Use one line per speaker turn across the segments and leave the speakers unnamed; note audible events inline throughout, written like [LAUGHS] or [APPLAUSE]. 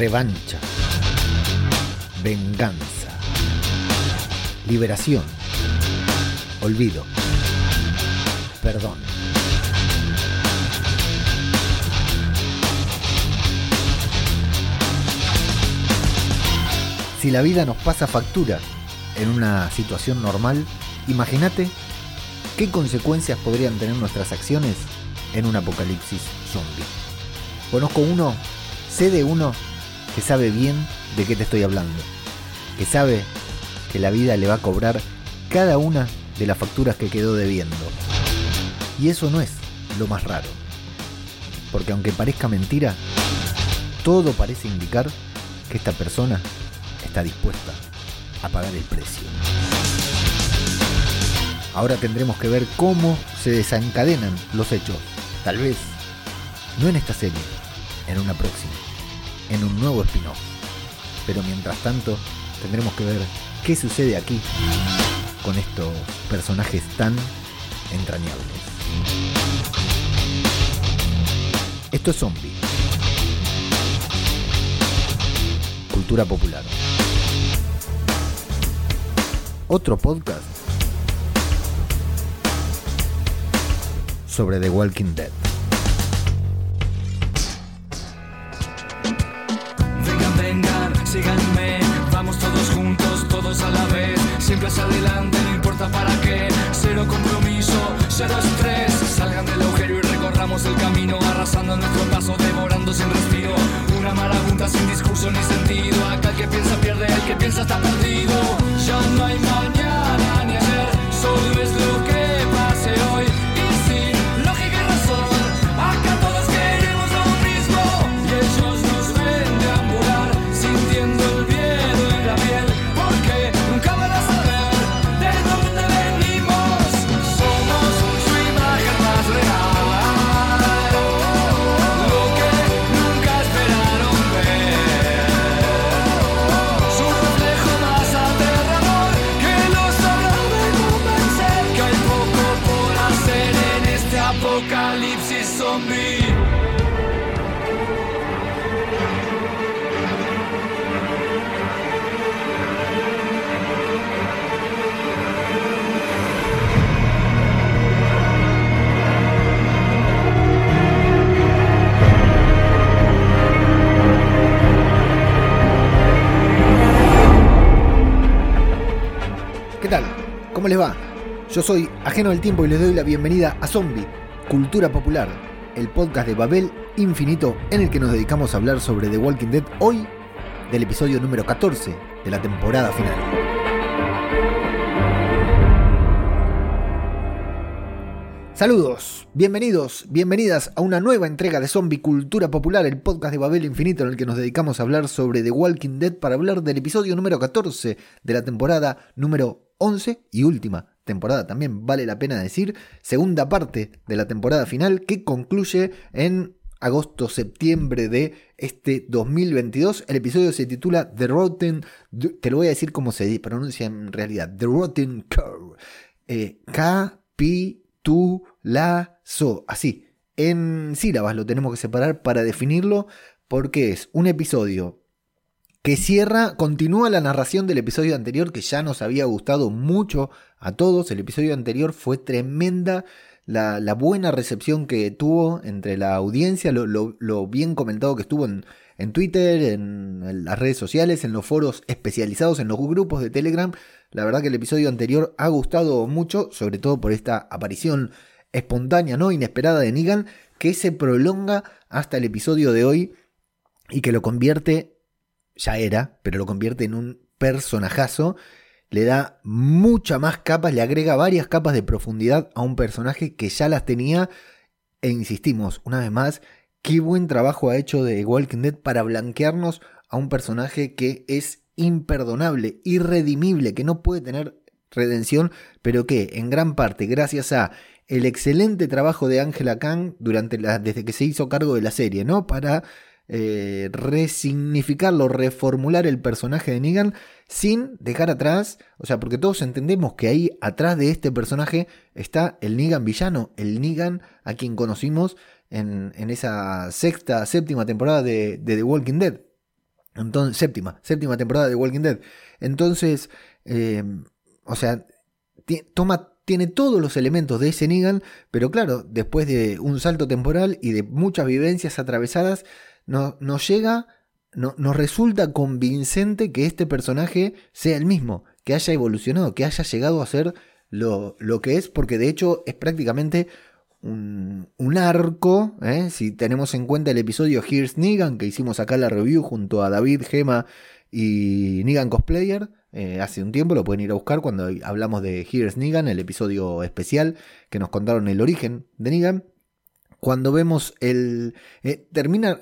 revancha, venganza, liberación, olvido, perdón. Si la vida nos pasa factura en una situación normal, imagínate qué consecuencias podrían tener nuestras acciones en un apocalipsis zombie. Conozco uno, sé de uno que sabe bien de qué te estoy hablando, que sabe que la vida le va a cobrar cada una de las facturas que quedó debiendo. Y eso no es lo más raro, porque aunque parezca mentira, todo parece indicar que esta persona está dispuesta a pagar el precio. Ahora tendremos que ver cómo se desencadenan los hechos. Tal vez, no en esta serie, en una próxima, en un nuevo spin-off. Pero mientras tanto, tendremos que ver qué sucede aquí con estos personajes tan entrañables. Esto es Zombie. Cultura popular. Otro podcast sobre The Walking Dead.
Síganme, vamos todos juntos, todos a la vez, siempre hacia adelante, no importa para qué, cero compromiso, cero estrés, salgan del agujero y recorramos el camino, arrasando nuestro paso, devorando sin respiro, una marabunta sin discurso ni sentido, acá el que piensa pierde, el que piensa está perdido, ya no hay mañana
Yo soy Ajeno del Tiempo y les doy la bienvenida a Zombie, Cultura Popular, el podcast de Babel Infinito en el que nos dedicamos a hablar sobre The Walking Dead hoy del episodio número 14 de la temporada final. Saludos, bienvenidos, bienvenidas a una nueva entrega de Zombie Cultura Popular, el podcast de Babel Infinito en el que nos dedicamos a hablar sobre The Walking Dead para hablar del episodio número 14 de la temporada número 11 y última temporada también vale la pena decir, segunda parte de la temporada final que concluye en agosto-septiembre de este 2022. El episodio se titula The Rotten, te lo voy a decir como se pronuncia en realidad, The Rotten Curve. Eh, capitulazo, así, en sílabas lo tenemos que separar para definirlo porque es un episodio que cierra, continúa la narración del episodio anterior que ya nos había gustado mucho a todos. El episodio anterior fue tremenda la, buena recepción que tuvo entre la audiencia, lo, bien comentado que estuvo en, en Twitter, en, en las redes sociales, en los foros especializados, en los grupos de Telegram. La verdad que el episodio anterior ha gustado mucho, sobre todo por esta aparición espontánea, no inesperada de Negan, que se prolonga hasta el episodio de hoy y que lo convierte ya era, pero lo convierte en un personajazo. Le da mucha más capas, le agrega varias capas de profundidad a un personaje que ya las tenía. E insistimos, una vez más, qué buen trabajo ha hecho de Walking Dead para blanquearnos a un personaje que es imperdonable, irredimible, que no puede tener redención, pero que en gran parte, gracias a el excelente trabajo de Angela Kang durante la, desde que se hizo cargo de la serie, ¿no? Para eh, resignificarlo, reformular el personaje de Negan sin dejar atrás, o sea, porque todos entendemos que ahí atrás de este personaje está el Negan villano, el Negan a quien conocimos en, esa sexta, séptima temporada de, The Walking Dead. Entonces, séptima, séptima temporada de Walking Dead. Entonces, o sea, toma, tiene todos los elementos de ese Negan, pero claro, después de un salto temporal y de muchas vivencias atravesadas, no, nos llega, no, nos resulta convincente que este personaje sea el mismo, que haya evolucionado, que haya llegado a ser lo, lo que es, porque de hecho es prácticamente un, arco, ¿eh? si tenemos en cuenta el episodio Here's Negan, que hicimos acá la review junto a David, Gema y Negan Cosplayer, eh, hace un tiempo, lo pueden ir a buscar cuando hablamos de Here's Negan, el episodio especial que nos contaron el origen de Negan. Cuando vemos el... Eh, termina,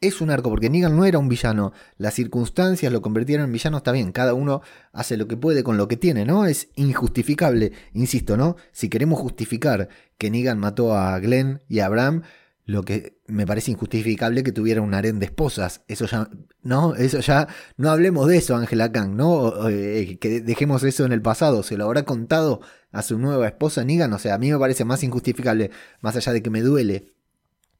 es un arco, porque Negan no era un villano. Las circunstancias lo convirtieron en villano, está bien. Cada uno hace lo que puede con lo que tiene, ¿no? Es injustificable, insisto, ¿no? Si queremos justificar que Negan mató a Glenn y a Abraham, lo que me parece injustificable que tuviera un harén de esposas. Eso ya, no, eso ya, no hablemos de eso, Angela Kang, ¿no? Eh, que dejemos eso en el pasado. Se lo habrá contado a su nueva esposa Negan. O sea, a mí me parece más injustificable, más allá de que me duele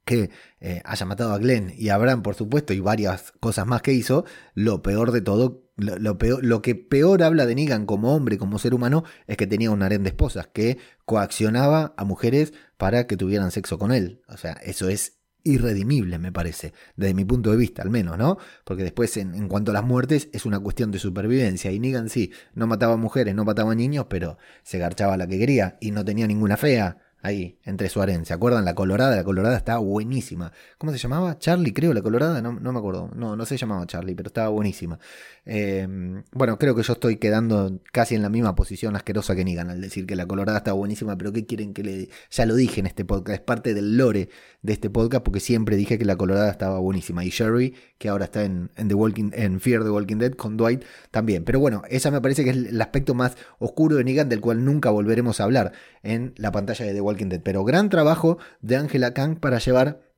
que eh, haya matado a Glenn y a Abraham, por supuesto, y varias cosas más que hizo, lo peor de todo, lo, peor, lo que peor habla de Negan como hombre, como ser humano, es que tenía un harén de esposas, que coaccionaba a mujeres para que tuvieran sexo con él. O sea, eso es irredimible, me parece, desde mi punto de vista, al menos, ¿no? Porque después, en, en, cuanto a las muertes, es una cuestión de supervivencia. Y Negan sí, no mataba mujeres, no mataba niños, pero se garchaba la que quería y no tenía ninguna fea ahí, entre Suárez. ¿Se acuerdan? La Colorada, la Colorada estaba buenísima. ¿Cómo se llamaba? Charlie, creo, la Colorada, no, me acuerdo. No, no se llamaba Charlie, pero estaba buenísima. Em, bueno, creo que yo estoy quedando casi en la misma posición asquerosa que Nigan al decir que la Colorada estaba buenísima, pero ¿qué quieren que le... Ya lo dije en este podcast, es parte del lore de este podcast porque siempre dije que la Colorada estaba buenísima. Y Sherry, que ahora está en, The Walking, en Fear the Walking Dead con Dwight también. Pero bueno, esa me parece que es el aspecto más oscuro de Negan del cual nunca volveremos a hablar en la pantalla de The Walking Pero gran trabajo de Angela Kang para llevar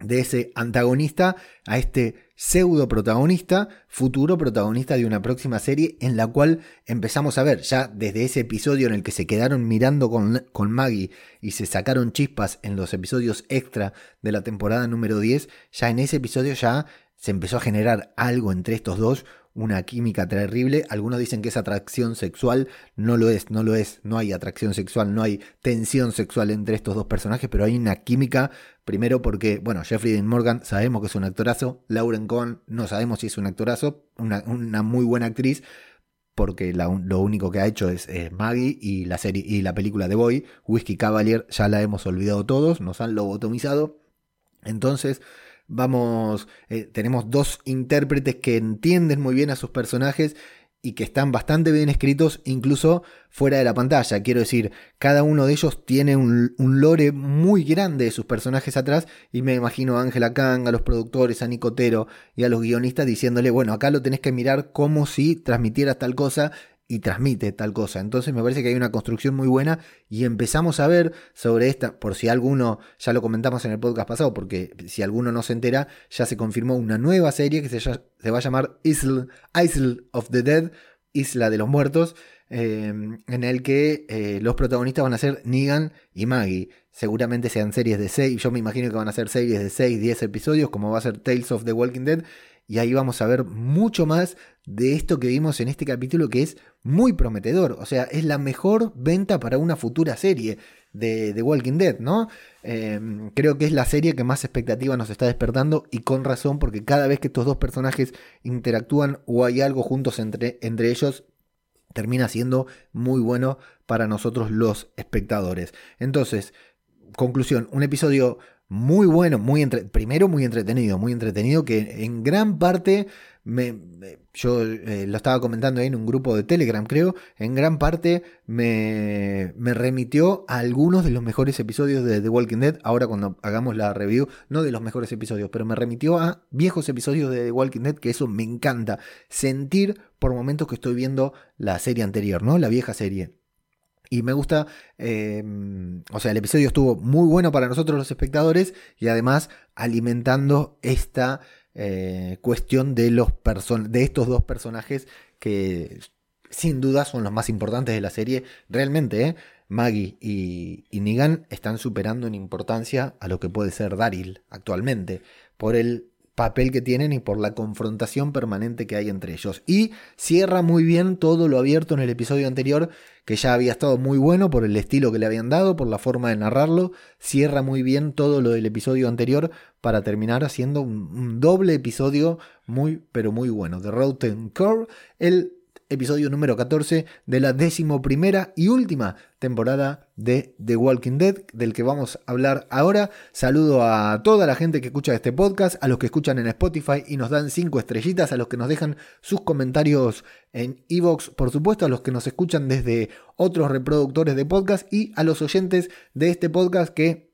de ese antagonista a este pseudo protagonista, futuro protagonista de una próxima serie en la cual empezamos a ver ya desde ese episodio en el que se quedaron mirando con, con Maggie y se sacaron chispas en los episodios extra de la temporada número 10, ya en ese episodio ya se empezó a generar algo entre estos dos, una química terrible. Algunos dicen que es atracción sexual, no lo es, no lo es, no hay atracción sexual, no hay tensión sexual entre estos dos personajes, pero hay una química, primero porque, bueno, Jeffrey Dean Morgan sabemos que es un actorazo, Lauren Cohn no sabemos si es un actorazo, una, muy buena actriz, porque lo único que ha hecho es Maggie y la serie y la película de Boy, Whiskey Cavalier, ya la hemos olvidado todos, nos han lobotomizado. Entonces, vamos, eh, tenemos dos intérpretes que entienden muy bien a sus personajes y que están bastante bien escritos incluso fuera de la pantalla. Quiero decir, cada uno de ellos tiene un, lore muy grande de sus personajes atrás y me imagino a Ángela Kang, a los productores, a Nicotero y a los guionistas diciéndole, bueno, acá lo tenés que mirar como si transmitieras tal cosa y transmite tal cosa. Entonces me parece que hay una construcción muy buena y empezamos a ver sobre esta, por si alguno, ya lo comentamos en el podcast pasado, porque si alguno no se entera, ya se confirmó una nueva serie que se, va a llamar Isle, of the Dead, Isla de los Muertos, em, en el que eh, los protagonistas van a ser Negan y Maggie. Seguramente sean series de 6, yo me imagino que van a ser series de 6, 10 episodios, como va a ser Tales of the Walking Dead, y ahí vamos a ver mucho más de esto que vimos en este capítulo que es muy prometedor. O sea, es la mejor venta para una futura serie de Walking Dead, ¿no? Em, creo que es la serie que más expectativa nos está despertando y con razón porque cada vez que estos dos personajes interactúan o hay algo juntos entre, entre ellos, termina siendo muy bueno para nosotros los espectadores. Entonces, conclusión, un episodio muy bueno, muy primero muy entretenido, muy entretenido, que en gran parte me, yo eh, lo estaba comentando ahí en un grupo de Telegram, creo, en gran parte me, me, remitió a algunos de los mejores episodios de The Walking Dead, ahora cuando hagamos la review, no de los mejores episodios, pero me remitió a viejos episodios de The Walking Dead, que eso me encanta, sentir por momentos que estoy viendo la serie anterior, ¿no? La vieja serie. Y me gusta, em, o sea, el episodio estuvo muy bueno para nosotros los espectadores y además alimentando esta eh, cuestión de, los de estos dos personajes que sin duda son los más importantes de la serie. Realmente, ¿eh? Maggie y, y Negan están superando en importancia a lo que puede ser Daryl actualmente por el papel que tienen y por la confrontación permanente que hay entre ellos. Y cierra muy bien todo lo abierto en el episodio anterior, que ya había estado muy bueno por el estilo que le habían dado, por la forma de narrarlo. Cierra muy bien todo lo del episodio anterior para terminar haciendo un, doble episodio muy, pero muy bueno. The Rotten Core, el episodio número 14 de la décimo primera y última temporada de The Walking Dead, del que vamos a hablar ahora. Saludo a toda la gente que escucha este podcast, a los que escuchan en Spotify y nos dan cinco estrellitas, a los que nos dejan sus comentarios en Evox, por supuesto, a los que nos escuchan desde otros reproductores de podcast y a los oyentes de este podcast que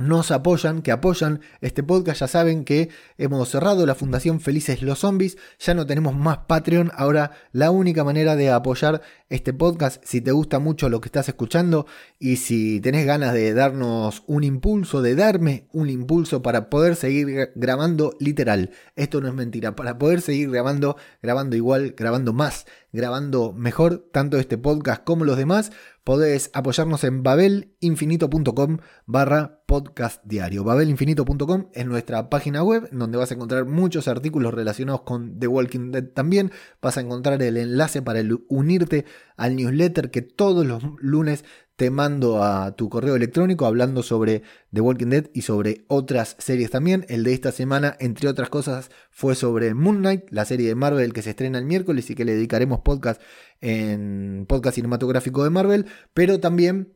nos apoyan, que apoyan este podcast. Ya saben que hemos cerrado la Fundación Felices los Zombies. Ya no tenemos más Patreon. Ahora la única manera de apoyar este podcast, si te gusta mucho lo que estás escuchando y si tenés ganas de darnos un impulso, de darme un impulso para poder seguir grabando literal. Esto no es mentira. Para poder seguir grabando, grabando igual, grabando más, grabando mejor, tanto este podcast como los demás podés apoyarnos en babelinfinito.com barra podcast diario. Babelinfinito.com es nuestra página web donde vas a encontrar muchos artículos relacionados con The Walking Dead también. Vas a encontrar el enlace para unirte al newsletter que todos los lunes te mando a tu correo electrónico hablando sobre The Walking Dead y sobre otras series también. El de esta semana, entre otras cosas, fue sobre Moon Knight, la serie de Marvel que se estrena el miércoles y que le dedicaremos podcast en podcast cinematográfico de Marvel, pero también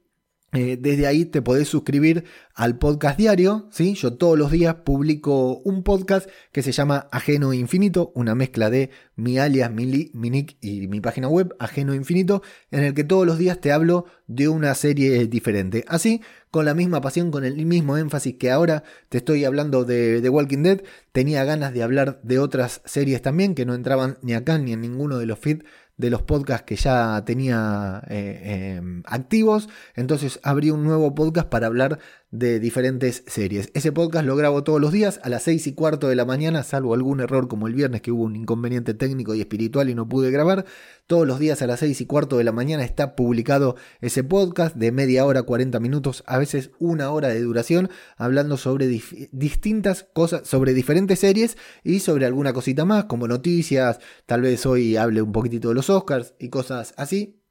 eh, desde ahí te podés suscribir al podcast diario, ¿sí? Yo todos los días publico un podcast que se llama Ajeno Infinito, una mezcla de mi alias, mi, nick y mi página web, Ajeno Infinito, en el que todos los días te hablo de una serie diferente. Así, con la misma pasión, con el mismo énfasis que ahora te estoy hablando de The Walking Dead, tenía ganas de hablar de otras series también que no entraban ni acá ni en ninguno de los feeds de los podcasts que ya tenía eh, em, activos. Entonces abrí un nuevo podcast para hablar de diferentes series. Ese podcast lo grabo todos los días a las 6 y cuarto de la mañana, salvo algún error como el viernes que hubo un inconveniente técnico y espiritual y no pude grabar. Todos los días a las 6 y cuarto de la mañana está publicado ese podcast de media hora, 40 minutos, a veces una hora de duración, hablando sobre distintas cosas, sobre diferentes series y sobre alguna cosita más, como noticias, tal vez hoy hable un poquitito de los Oscars y cosas así.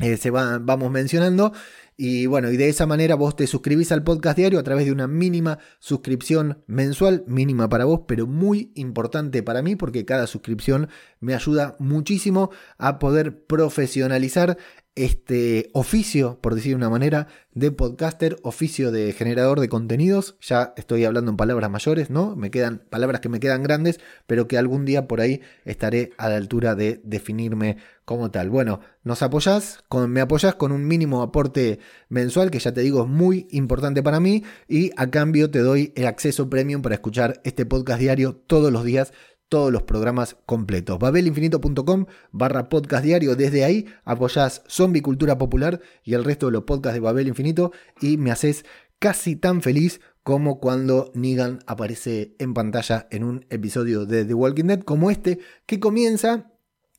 Eh, se van, vamos mencionando. Y bueno, y de esa manera vos te suscribís al podcast diario a través de una mínima suscripción mensual, mínima para vos, pero muy importante para mí porque cada suscripción me ayuda muchísimo a poder profesionalizar este oficio, por decir de una manera, de podcaster, oficio de generador de contenidos. Ya estoy hablando en palabras mayores, ¿no? Me quedan palabras que me quedan grandes, pero que algún día por ahí estaré a la altura de definirme como tal. Bueno, nos apoyás, me apoyás con un mínimo aporte mensual, que ya te digo es muy importante para mí, y a cambio te doy el acceso premium para escuchar este podcast diario todos los días todos los programas completos. babelinfinito.com barra podcast diario. Desde ahí apoyás Zombie Cultura Popular y el resto de los podcasts de Babel Infinito y me haces casi tan feliz como cuando Negan aparece en pantalla en un episodio de The Walking Dead como este que comienza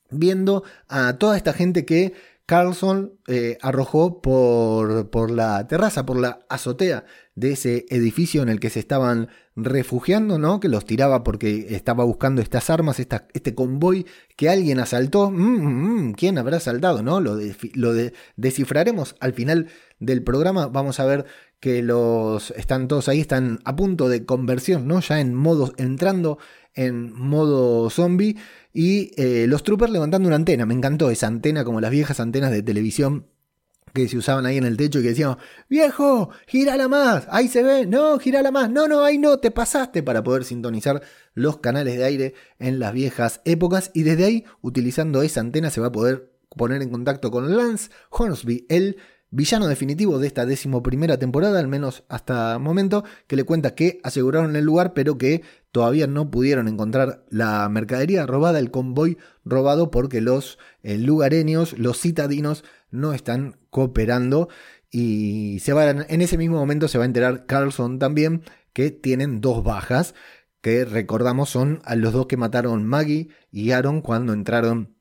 viendo a toda esta gente que Carlson eh, arrojó por, por, la terraza, por la azotea de ese edificio en el que se estaban refugiando, ¿no? Que los tiraba porque estaba buscando estas armas, este convoy que alguien asaltó. Mm, mm, mm, ¿Quién habrá asaltado, no? Lo, lo descifraremos al final del programa. Vamos a ver que los están todos ahí, están a punto de conversión, ¿no? Ya en modo, entrando en modo zombie y eh, los troopers levantando una antena. Me encantó esa antena como las viejas antenas de televisión que se usaban ahí en el techo y que decíamos, viejo, girala más, ahí se ve, no, girala más, no, no, ahí no, te pasaste para poder sintonizar los canales de aire en las viejas épocas y desde ahí, utilizando esa antena, se va a poder poner en contacto con Lance Hornsby, el villano definitivo de esta decimoprimera temporada, al menos hasta el momento, que le cuenta que aseguraron el lugar, pero que todavía no pudieron encontrar la mercadería robada, el convoy robado, porque los eh, lugareños, los citadinos, no están cooperando. Y se en ese mismo momento se va a enterar Carlson también que tienen dos bajas, que recordamos son a los dos que mataron Maggie y Aaron cuando entraron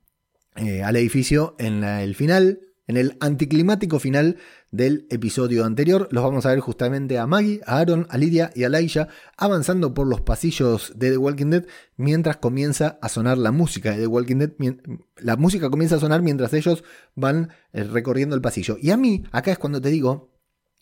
eh, al edificio en el final En el anticlimático final del episodio anterior, los vamos a ver justamente a Maggie, a Aaron, a Lydia y a Laisha avanzando por los pasillos de The Walking Dead mientras comienza a sonar la música de The Walking Dead. La música comienza a sonar mientras ellos van eh, recorriendo el pasillo. Y a mí, acá es cuando te digo,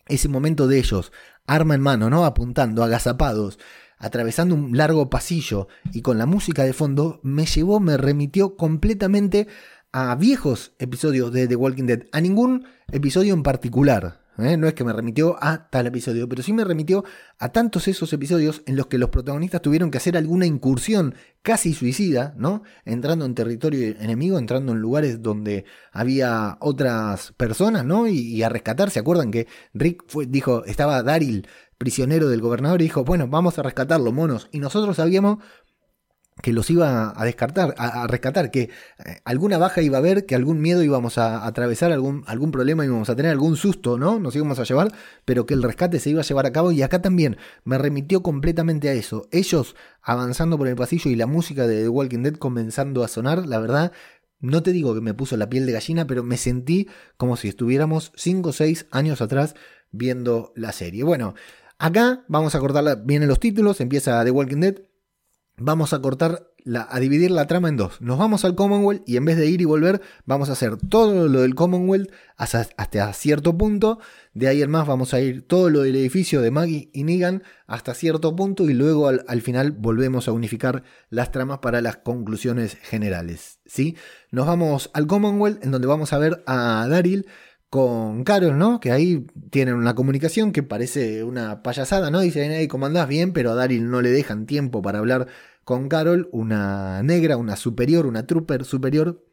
ese momento de ellos, arma en mano, ¿no? Apuntando, agazapados, atravesando un largo pasillo y con la música de fondo, me llevó, me remitió completamente a viejos episodios de The Walking Dead, a ningún episodio en particular. ¿eh? No es que me remitió a tal episodio, pero sí me remitió a tantos esos episodios en los que los protagonistas tuvieron que hacer alguna incursión casi suicida, ¿no? Entrando en territorio enemigo, entrando en lugares donde había otras personas, ¿no? Y, a rescatar. ¿Se acuerdan que Rick fue, dijo, estaba Daryl prisionero del gobernador y dijo, bueno, vamos a rescatarlo, monos. Y nosotros sabíamos que los iba a descartar, a, rescatar, que eh, alguna baja iba a haber, que algún miedo íbamos a, atravesar, algún, algún problema íbamos a tener, algún susto, ¿no? Nos íbamos a llevar, pero que el rescate se iba a llevar a cabo y acá también me remitió completamente a eso. Ellos avanzando por el pasillo y la música de The Walking Dead comenzando a sonar, la verdad, no te digo que me puso la piel de gallina, pero me sentí como si estuviéramos 5 o 6 años atrás viendo la serie. Bueno, acá vamos a cortar, vienen los títulos, empieza The Walking Dead vamos a cortar, a dividir la trama en dos. Nos vamos al Commonwealth y en vez de ir y volver, vamos a hacer todo lo del Commonwealth hasta, hasta cierto punto. De ahí en más vamos a ir todo lo del edificio de Maggie y Negan hasta cierto punto y luego al, final volvemos a unificar las tramas para las conclusiones generales. ¿sí? Nos vamos al Commonwealth en donde vamos a ver a Daryl con Carol, ¿no? Que ahí tienen una comunicación que parece una payasada, ¿no? Dicen, hey, ¿cómo andás? Bien, pero a Daryl no le dejan tiempo para hablar con Carol, una negra, una superior, una trooper superior,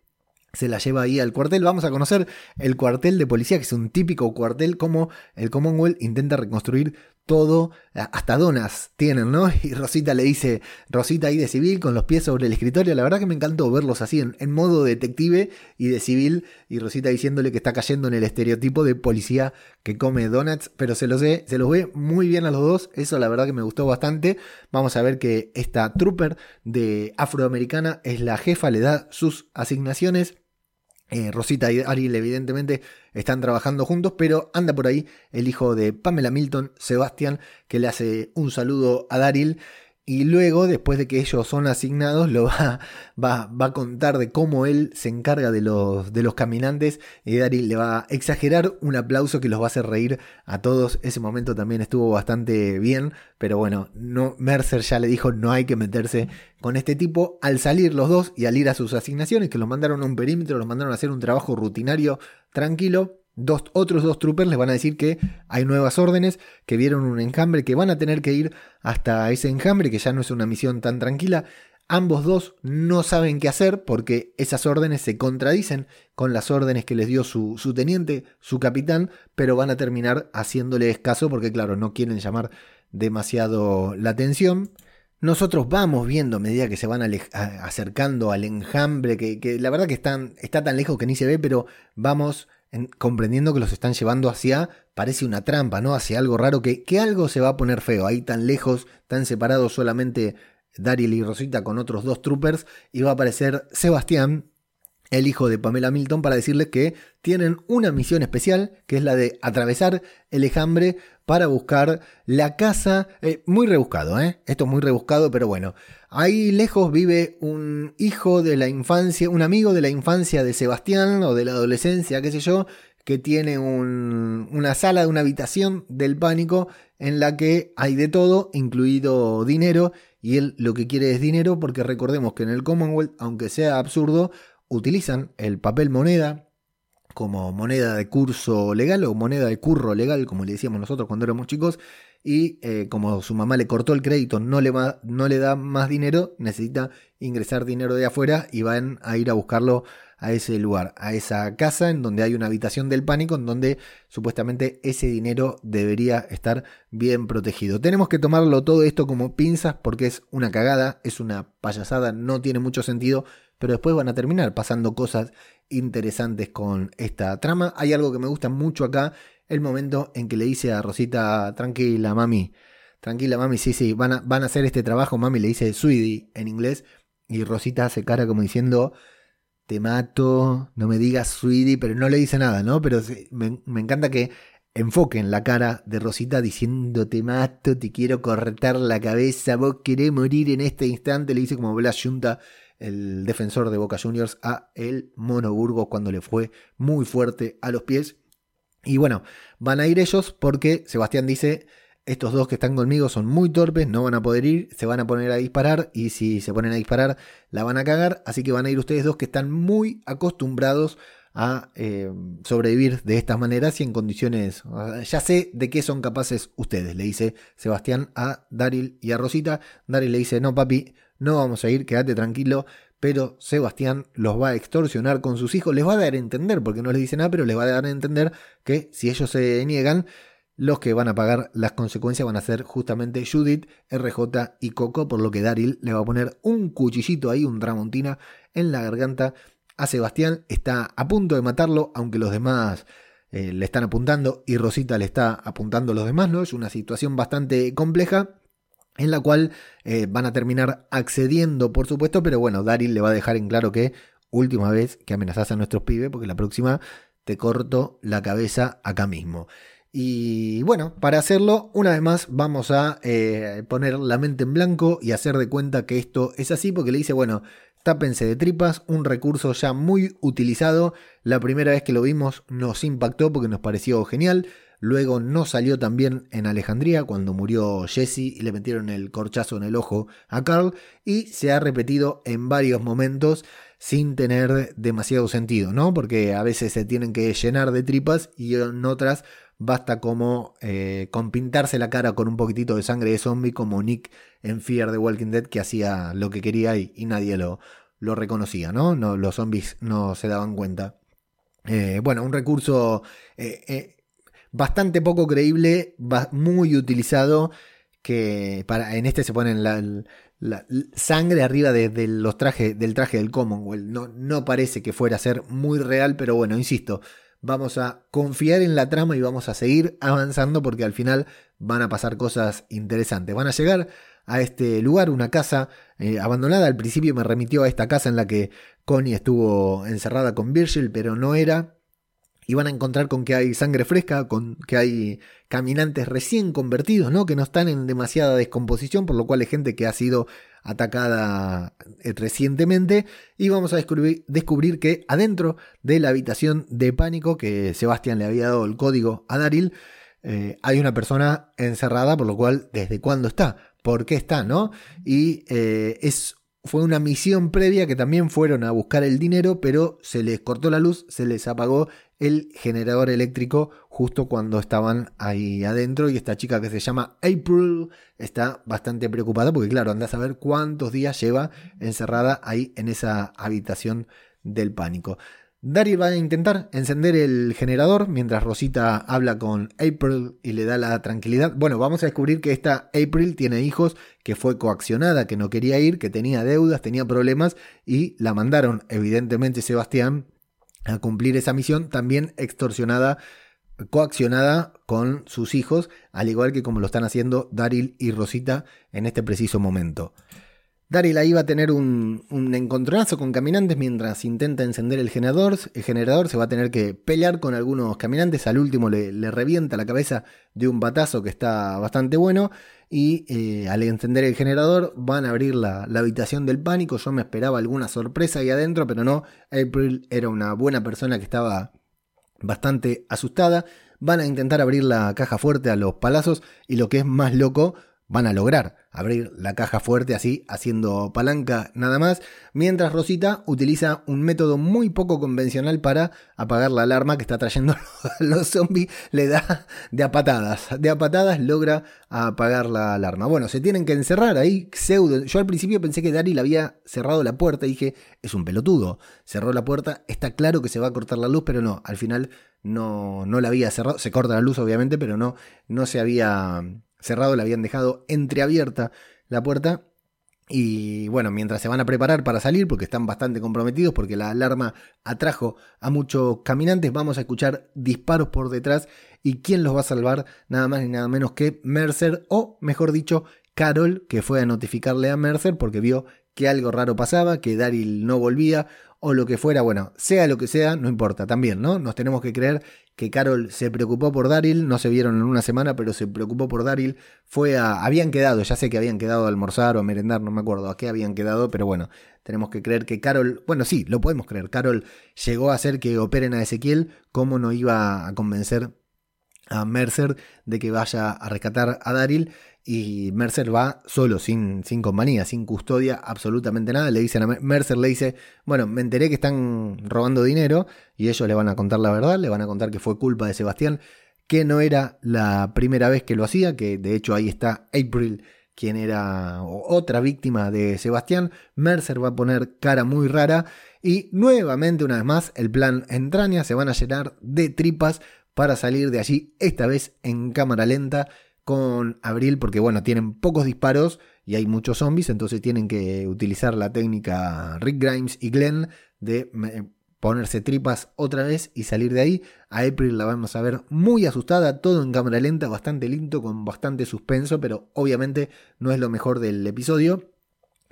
se la lleva ahí al cuartel. Vamos a conocer el cuartel de policía, que es un típico cuartel como el Commonwealth intenta reconstruir todo, hasta donas tienen, ¿no? [LAUGHS] Y Rosita le dice, Rosita ahí de civil con los pies sobre el escritorio, la verdad que me encantó verlos así en, modo detective y de civil, y Rosita diciéndole que está cayendo en el estereotipo de policía que come donuts, pero se los, ve, se los ve muy bien a los dos, eso la verdad que me gustó bastante. Vamos a ver que esta trooper de afroamericana es la jefa, le da sus asignaciones eh, Rosita y Ariel evidentemente están trabajando juntos, pero anda por ahí el hijo de Pamela Milton, Sebastián, que le hace un saludo a Daryl y luego, después de que ellos son asignados, lo va, va, va, a contar de cómo él se encarga de los, de los caminantes. Y Daryl le va a exagerar un aplauso que los va a hacer reír a todos. Ese momento también estuvo bastante bien. Pero bueno, no, Mercer ya le dijo no hay que meterse con este tipo. Al salir los dos y al ir a sus asignaciones, que los mandaron a un perímetro, los mandaron a hacer un trabajo rutinario tranquilo Otros dos troopers les van a decir que hay nuevas órdenes, que vieron un enjambre, que van a tener que ir hasta ese enjambre, que ya no es una misión tan tranquila. Ambos dos no saben qué hacer porque esas órdenes se contradicen con las órdenes que les dio su, teniente, su capitán, pero van a terminar haciéndole caso porque, claro, no quieren llamar demasiado la atención. Nosotros vamos viendo a medida que se van acercando al enjambre, que, que la verdad que están, está tan lejos que ni se ve, pero vamos comprendiendo que los están llevando hacia, parece una trampa, ¿no? Hacia algo raro, que, que algo se va a poner feo, ahí tan lejos, tan separados solamente Daryl y Rosita con otros dos troopers, y va a aparecer Sebastián, el hijo de Pamela Milton, para decirles que tienen una misión especial, que es la de atravesar el ejambre para buscar la casa, eh, muy rebuscado, ¿eh? Esto es muy rebuscado, pero bueno, ahí lejos vive un hijo de la infancia, un amigo de la infancia de Sebastián o de la adolescencia, qué sé yo, que tiene una sala de una habitación del pánico en la que hay de todo, incluido dinero, y él lo que quiere es dinero porque recordemos que en el Commonwealth, aunque sea absurdo, utilizan el papel moneda como moneda de curso legal o moneda de curro legal, como le decíamos nosotros cuando éramos chicos, y eh, como su mamá le cortó el crédito, no le, va, no le da más dinero, necesita ingresar dinero de afuera y van a ir a buscarlo a ese lugar, a esa casa en donde hay una habitación del pánico, en donde supuestamente ese dinero debería estar bien protegido. Tenemos que tomarlo todo esto como pinzas porque es una cagada, es una payasada, no tiene mucho sentido, pero después van a terminar pasando cosas interesantes con esta trama. Hay algo que me gusta mucho acá, el momento en que le dice a Rosita, tranquila mami, tranquila mami, sí, sí, van a, van a hacer este trabajo, mami le dice sweetie en inglés, y Rosita hace cara como diciendo, te mato, no me digas sweetie, pero no le dice nada, ¿no? Pero me, encanta que enfoquen la cara de Rosita diciendo te mato, te quiero cortar la cabeza, vos querés morir en este instante, le dice como Blas Junta, el defensor de Boca Juniors, a el Mono Burgos cuando le fue muy fuerte a los pies. Y bueno, van a ir ellos porque Sebastián dice, estos dos que están conmigo son muy torpes, no van a poder ir, se van a poner a disparar y si se ponen a disparar la van a cagar, así que van a ir ustedes dos que están muy acostumbrados a eh, sobrevivir de estas maneras y en condiciones... Ya sé de qué son capaces ustedes, le dice Sebastián a Daryl y a Rosita. Daryl le dice, no papi, no vamos a ir, quédate tranquilo. Pero Sebastián los va a extorsionar con sus hijos, les va a dar a entender, porque no les dice nada, pero les va a dar a entender que si ellos se niegan, los que van a pagar las consecuencias van a ser justamente Judith, RJ y Coco, por lo que Daryl le va a poner un cuchillito ahí, un tramontina en la garganta a Sebastián, está a punto de matarlo, aunque los demás eh, le están apuntando y Rosita le está apuntando a los demás, ¿no? Es una situación bastante compleja en la cual eh, van a terminar accediendo, por supuesto, pero bueno, Daryl le va a dejar en claro que última vez que amenazas a nuestros pibes, porque la próxima te corto la cabeza acá mismo. Y bueno, para hacerlo, una vez más vamos a eh, poner la mente en blanco y hacer de cuenta que esto es así, porque le dice, bueno, Tápense de tripas, un recurso ya muy utilizado. La primera vez que lo vimos nos impactó porque nos pareció genial. Luego no salió también en Alejandría cuando murió Jesse y le metieron el corchazo en el ojo a Carl. Y se ha repetido en varios momentos sin tener demasiado sentido, ¿no? Porque a veces se tienen que llenar de tripas y en otras basta como eh, con pintarse la cara con un poquitito de sangre de zombie como Nick en Fear the Walking Dead que hacía lo que quería y, nadie lo, lo reconocía, ¿no? ¿no? Los zombies no se daban cuenta. Eh, bueno, un recurso eh, bastante poco creíble, muy utilizado, que para, en este se ponen la, sangre arriba de, los del traje del Commonwealth. No, no parece que fuera a ser muy real, pero bueno, insisto, vamos a confiar en la trama y vamos a seguir avanzando porque al final van a pasar cosas interesantes. Van a llegar a este lugar, una casa eh, abandonada. Al principio me remitió a esta casa en la que Connie estuvo encerrada con Virgil, pero no era. Y van a encontrar con que hay sangre fresca, con que hay caminantes recién convertidos, ¿no? Que no están en demasiada descomposición, por lo cual hay gente que ha sido atacada eh, recientemente. Y vamos a descubrir, descubrir, que adentro de la habitación de pánico que Sebastián le había dado el código a Daryl eh, hay una persona encerrada por lo cual desde cuándo está por qué está no y eh, es fue una misión previa que también fueron a buscar el dinero, pero se les cortó la luz, se les apagó el generador eléctrico justo cuando estaban ahí adentro y esta chica que se llama April está bastante preocupada porque claro, anda a saber cuántos días lleva encerrada ahí en esa habitación del pánico. Daryl va a intentar encender el generador mientras Rosita habla con April y le da la tranquilidad. Bueno, vamos a descubrir que esta April tiene hijos, que fue coaccionada, que no quería ir, que tenía deudas, tenía problemas y la mandaron, evidentemente, Sebastián a cumplir esa misión, también extorsionada, coaccionada con sus hijos, al igual que como lo están haciendo Daryl y Rosita en este preciso momento. Daryl ahí va a tener un, encontronazo con caminantes mientras intenta encender el generador. El generador se va a tener que pelear con algunos caminantes. Al último le, revienta la cabeza de un batazo que está bastante bueno. Y eh, al encender el generador van a abrir la, la, habitación del pánico. Yo me esperaba alguna sorpresa ahí adentro, pero no. April era una buena persona que estaba bastante asustada. Van a intentar abrir la caja fuerte a los palazos. Y lo que es más loco van a lograr abrir la caja fuerte así, haciendo palanca nada más, mientras Rosita utiliza un método muy poco convencional para apagar la alarma que está trayendo [LAUGHS] los zombies, le da de a patadas, de a patadas logra apagar la alarma. Bueno, se tienen que encerrar ahí, pseudo. Yo al principio pensé que Daryl había cerrado la puerta y dije, es un pelotudo, cerró la puerta, está claro que se va a cortar la luz, pero no, al final no, no la había cerrado, se corta la luz obviamente, pero no, no se había cerrado, le habían dejado entreabierta la puerta. Y bueno, mientras se van a preparar para salir, porque están bastante comprometidos, porque la alarma atrajo a muchos caminantes, vamos a escuchar disparos por detrás. ¿Y quién los va a salvar? Nada más ni nada menos que Mercer, o mejor dicho, Carol, que fue a notificarle a Mercer porque vio que algo raro pasaba, que Daryl no volvía o lo que fuera, bueno, sea lo que sea, no importa, también, ¿no? Nos tenemos que creer que Carol se preocupó por Daryl, no se vieron en una semana, pero se preocupó por Daryl, fue a, habían quedado, ya sé que habían quedado a almorzar o a merendar, no me acuerdo a qué habían quedado, pero bueno, tenemos que creer que Carol, bueno, sí, lo podemos creer, Carol llegó a hacer que operen a Ezequiel, ¿cómo no iba a convencer a Mercer de que vaya a rescatar a Daryl? Y Mercer va solo, sin, sin compañía, sin custodia, absolutamente nada. Le dicen a Mercer, le dice, bueno, me enteré que están robando dinero y ellos le van a contar la verdad, le van a contar que fue culpa de Sebastián, que no era la primera vez que lo hacía, que de hecho ahí está April, quien era otra víctima de Sebastián. Mercer va a poner cara muy rara y nuevamente, una vez más, el plan entraña, se van a llenar de tripas para salir de allí, esta vez en cámara lenta con Abril porque bueno, tienen pocos disparos y hay muchos zombies, entonces tienen que utilizar la técnica Rick Grimes y Glenn de ponerse tripas otra vez y salir de ahí. A April la vamos a ver muy asustada, todo en cámara lenta, bastante lento, con bastante suspenso, pero obviamente no es lo mejor del episodio.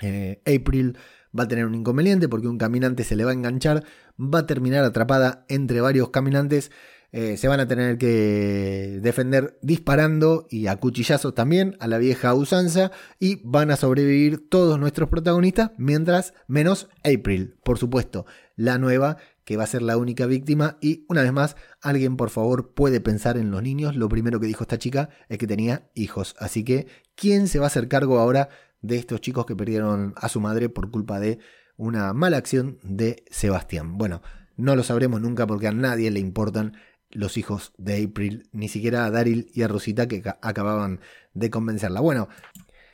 Eh, April va a tener un inconveniente porque un caminante se le va a enganchar, va a terminar atrapada entre varios caminantes eh, se van a tener que defender disparando y a cuchillazos también a la vieja usanza y van a sobrevivir todos nuestros protagonistas, mientras menos April, por supuesto, la nueva que va a ser la única víctima. Y una vez más, alguien por favor puede pensar en los niños, lo primero que dijo esta chica es que tenía hijos, así que ¿quién se va a hacer cargo ahora de estos chicos que perdieron a su madre por culpa de una mala acción de Sebastián? Bueno, no lo sabremos nunca porque a nadie le importan los hijos de April, ni siquiera a Daryl y a Rosita que acababan de convencerla. Bueno,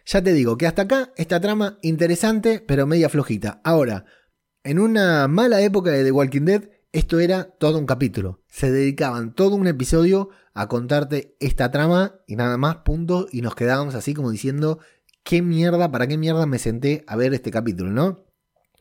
ya te digo que hasta acá esta trama interesante, pero media flojita. Ahora, en una mala época de The Walking Dead, esto era todo un capítulo. Se dedicaban todo un episodio a contarte esta trama y nada más, punto. Y nos quedábamos así como diciendo, ¿qué mierda, para qué mierda me senté a ver este capítulo, no?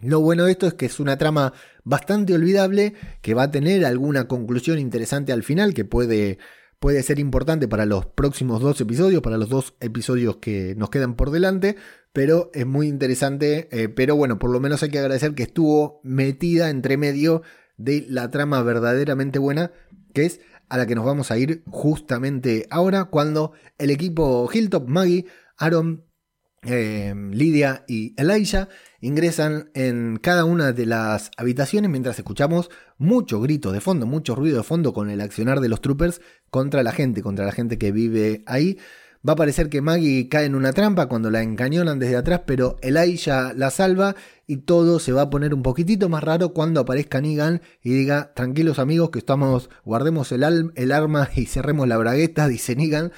Lo bueno de esto es que es una trama bastante olvidable, que va a tener alguna conclusión interesante al final, que puede, puede ser importante para los próximos dos episodios, para los dos episodios que nos quedan por delante, pero es muy interesante, eh, pero bueno, por lo menos hay que agradecer que estuvo metida entre medio de la trama verdaderamente buena, que es a la que nos vamos a ir justamente ahora, cuando el equipo Hilltop, Maggie, Aaron, eh, Lidia y Elijah ingresan en cada una de las habitaciones mientras escuchamos mucho grito de fondo, mucho ruido de fondo con el accionar de los troopers contra la gente, contra la gente que vive ahí. Va a parecer que Maggie cae en una trampa cuando la encañonan desde atrás, pero Elijah la salva y todo se va a poner un poquitito más raro cuando aparezca Negan y diga, tranquilos amigos que estamos, guardemos el, el arma y cerremos la bragueta, [LAUGHS] dice Negan.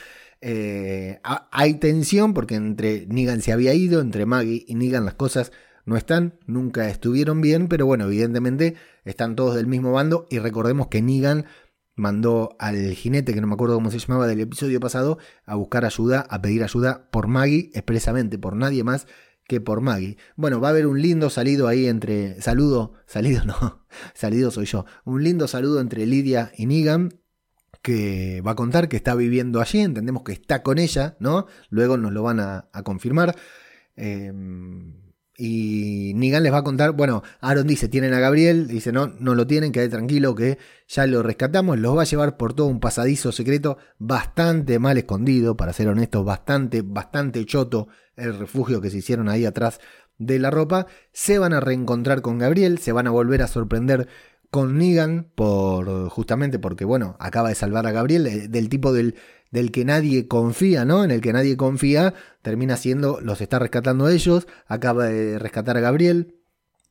Eh, hay tensión porque entre Negan se había ido, entre Maggie y Negan las cosas no están, nunca estuvieron bien, pero bueno, evidentemente están todos del mismo bando y recordemos que Negan mandó al jinete, que no me acuerdo cómo se llamaba del episodio pasado, a buscar ayuda, a pedir ayuda por Maggie, expresamente por nadie más que por Maggie. Bueno, va a haber un lindo salido ahí entre, saludo, [LAUGHS] salido no, salido soy yo, un lindo saludo entre Lidia y Negan, que va a contar que está viviendo allí, entendemos que está con ella, ¿no? Luego nos lo van a, confirmar. Em, y Nigan les va a contar, bueno, Aaron dice, tienen a Gabriel, dice, no, no lo tienen, quede tranquilo que ya lo rescatamos, los va a llevar por todo un pasadizo secreto bastante mal escondido, para ser honesto, bastante, bastante choto el refugio que se hicieron ahí atrás de la ropa, se van a reencontrar con Gabriel, se van a volver a sorprender con Negan por justamente porque bueno, acaba de salvar a Gabriel eh, del tipo del del que nadie confía, ¿no? En el que nadie confía, termina siendo, los está rescatando ellos, acaba de rescatar a Gabriel,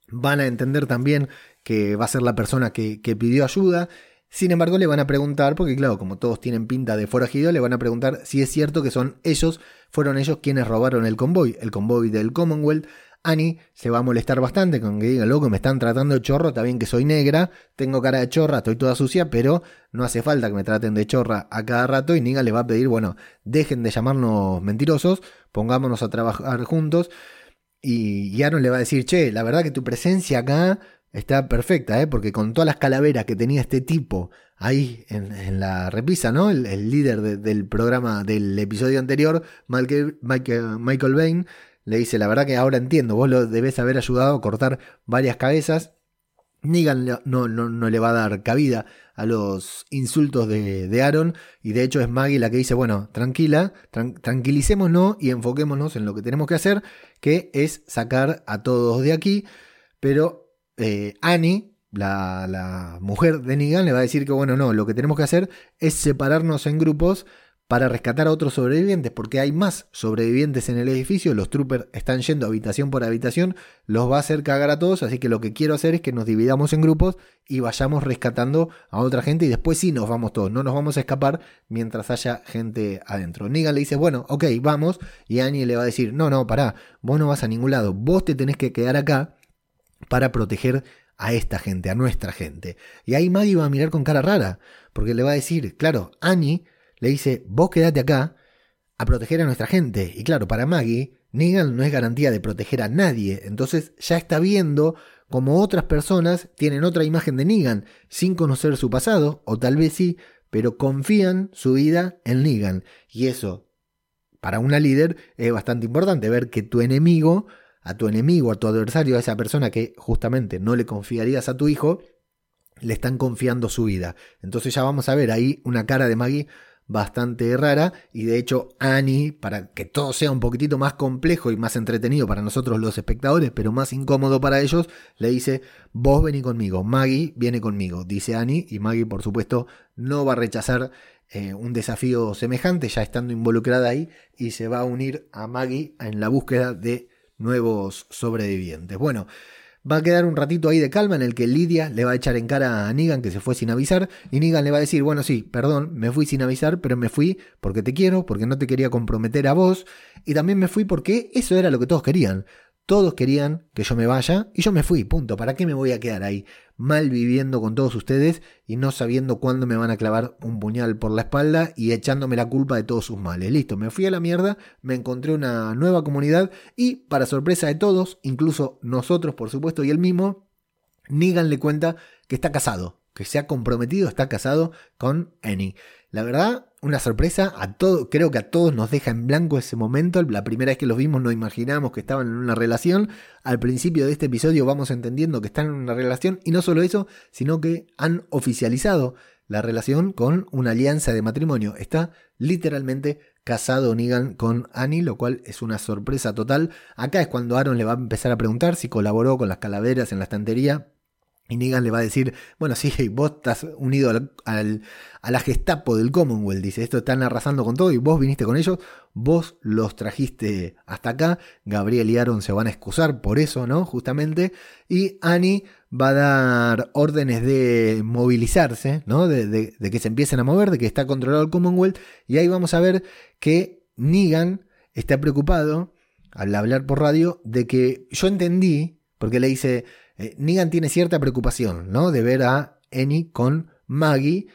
van a entender también que va a ser la persona que, pidió ayuda, sin embargo le van a preguntar, porque claro, como todos tienen pinta de forajido, le van a preguntar si es cierto que son ellos, fueron ellos quienes robaron el convoy, el convoy del Commonwealth, Annie se va a molestar bastante con que diga, loco, me están tratando de chorro, está bien que soy negra, tengo cara de chorra, estoy toda sucia, pero no hace falta que me traten de chorra a cada rato y Niga le va a pedir, bueno, dejen de llamarnos mentirosos, pongámonos a trabajar juntos. Y, Aaron le va a decir, che, la verdad que tu presencia acá está perfecta, ¿eh? porque con todas las calaveras que tenía este tipo ahí en, la repisa, ¿no? El, líder del programa del episodio anterior, Michael, Michael, Michael Bain, le dice, la verdad que ahora entiendo, vos lo debes haber ayudado a cortar varias cabezas. Negan no, no, le va a dar cabida a los insultos de, Aaron y de hecho es Maggie la que dice, bueno, tranquila, tranquilicémonos y enfoquémonos en lo que tenemos que hacer, que es sacar a todos de aquí, pero eh, Annie, la, la mujer de Negan, le va a decir que bueno, no, lo que tenemos que hacer es separarnos en grupos para rescatar a otros sobrevivientes, porque hay más sobrevivientes en el edificio, los troopers están yendo habitación por habitación, los va a hacer cagar a todos, así que lo que quiero hacer es que nos dividamos en grupos y vayamos rescatando a otra gente y después sí nos vamos todos, no nos vamos a escapar mientras haya gente adentro. Negan le dice, bueno, ok, vamos, y Annie le va a decir, no, no, pará, vos no vas a ningún lado, vos te tenés que quedar acá para proteger a esta gente, a nuestra gente. Y ahí Maggie va a mirar con cara rara, porque le va a decir, claro, Annie le dice, vos quedate acá a proteger a nuestra gente. Y claro, para Maggie, Negan no es garantía de proteger a nadie. Entonces ya está viendo como otras personas tienen otra imagen de Negan sin conocer su pasado, o tal vez sí, pero confían su vida en Negan. Y eso, para una líder, es bastante importante, ver que tu enemigo, a tu enemigo, a tu adversario, a esa persona que justamente no le confiarías a tu hijo, le están confiando su vida. Entonces ya vamos a ver ahí una cara de Maggie bastante rara y de hecho Annie, para que todo sea un poquitito más complejo y más entretenido para nosotros los espectadores, pero más incómodo para ellos, le dice, vos vení conmigo, Maggie viene conmigo, dice Annie y Maggie por supuesto no va a rechazar eh, un desafío semejante ya estando involucrada ahí y se va a unir a Maggie en la búsqueda de nuevos sobrevivientes. Bueno, Va a quedar un ratito ahí de calma en el que Lidia le va a echar en cara a Negan que se fue sin avisar y Negan le va a decir, bueno, sí, perdón, me fui sin avisar, pero me fui porque te quiero, porque no te quería comprometer a vos y también me fui porque eso era lo que todos querían. Todos querían que yo me vaya y yo me fui, punto. ¿Para qué me voy a quedar ahí mal viviendo con todos ustedes y no sabiendo cuándo me van a clavar un puñal por la espalda y echándome la culpa de todos sus males? Listo, me fui a la mierda, me encontré una nueva comunidad y, para sorpresa de todos, incluso nosotros, por supuesto, y él mismo, Negan le cuenta que está casado, que se ha comprometido, está casado con Annie. La verdad, una sorpresa. A todo, creo que a todos nos deja en blanco ese momento. La primera vez que los vimos no imaginamos que estaban en una relación. Al principio de este episodio vamos entendiendo que están en una relación. Y no solo eso, sino que han oficializado la relación con una alianza de matrimonio. Está literalmente casado Negan con Annie, lo cual es una sorpresa total. Acá es cuando Aaron le va a empezar a preguntar si colaboró con las calaveras en la estantería. Y Negan le va a decir, bueno, sí, [LAUGHS] vos estás unido al, a la Gestapo del Commonwealth, dice, esto están arrasando con todo y vos viniste con ellos, vos los trajiste hasta acá, Gabriel y Aaron se van a excusar por eso, ¿no? Justamente, y Annie va a dar órdenes de movilizarse, ¿no? De, de que se empiecen a mover, de que está controlado el Commonwealth, y ahí vamos a ver que Negan está preocupado, al hablar por radio, de que yo entendí, porque le dice eh, Negan tiene cierta preocupación, ¿no? De ver a Annie con Maggie,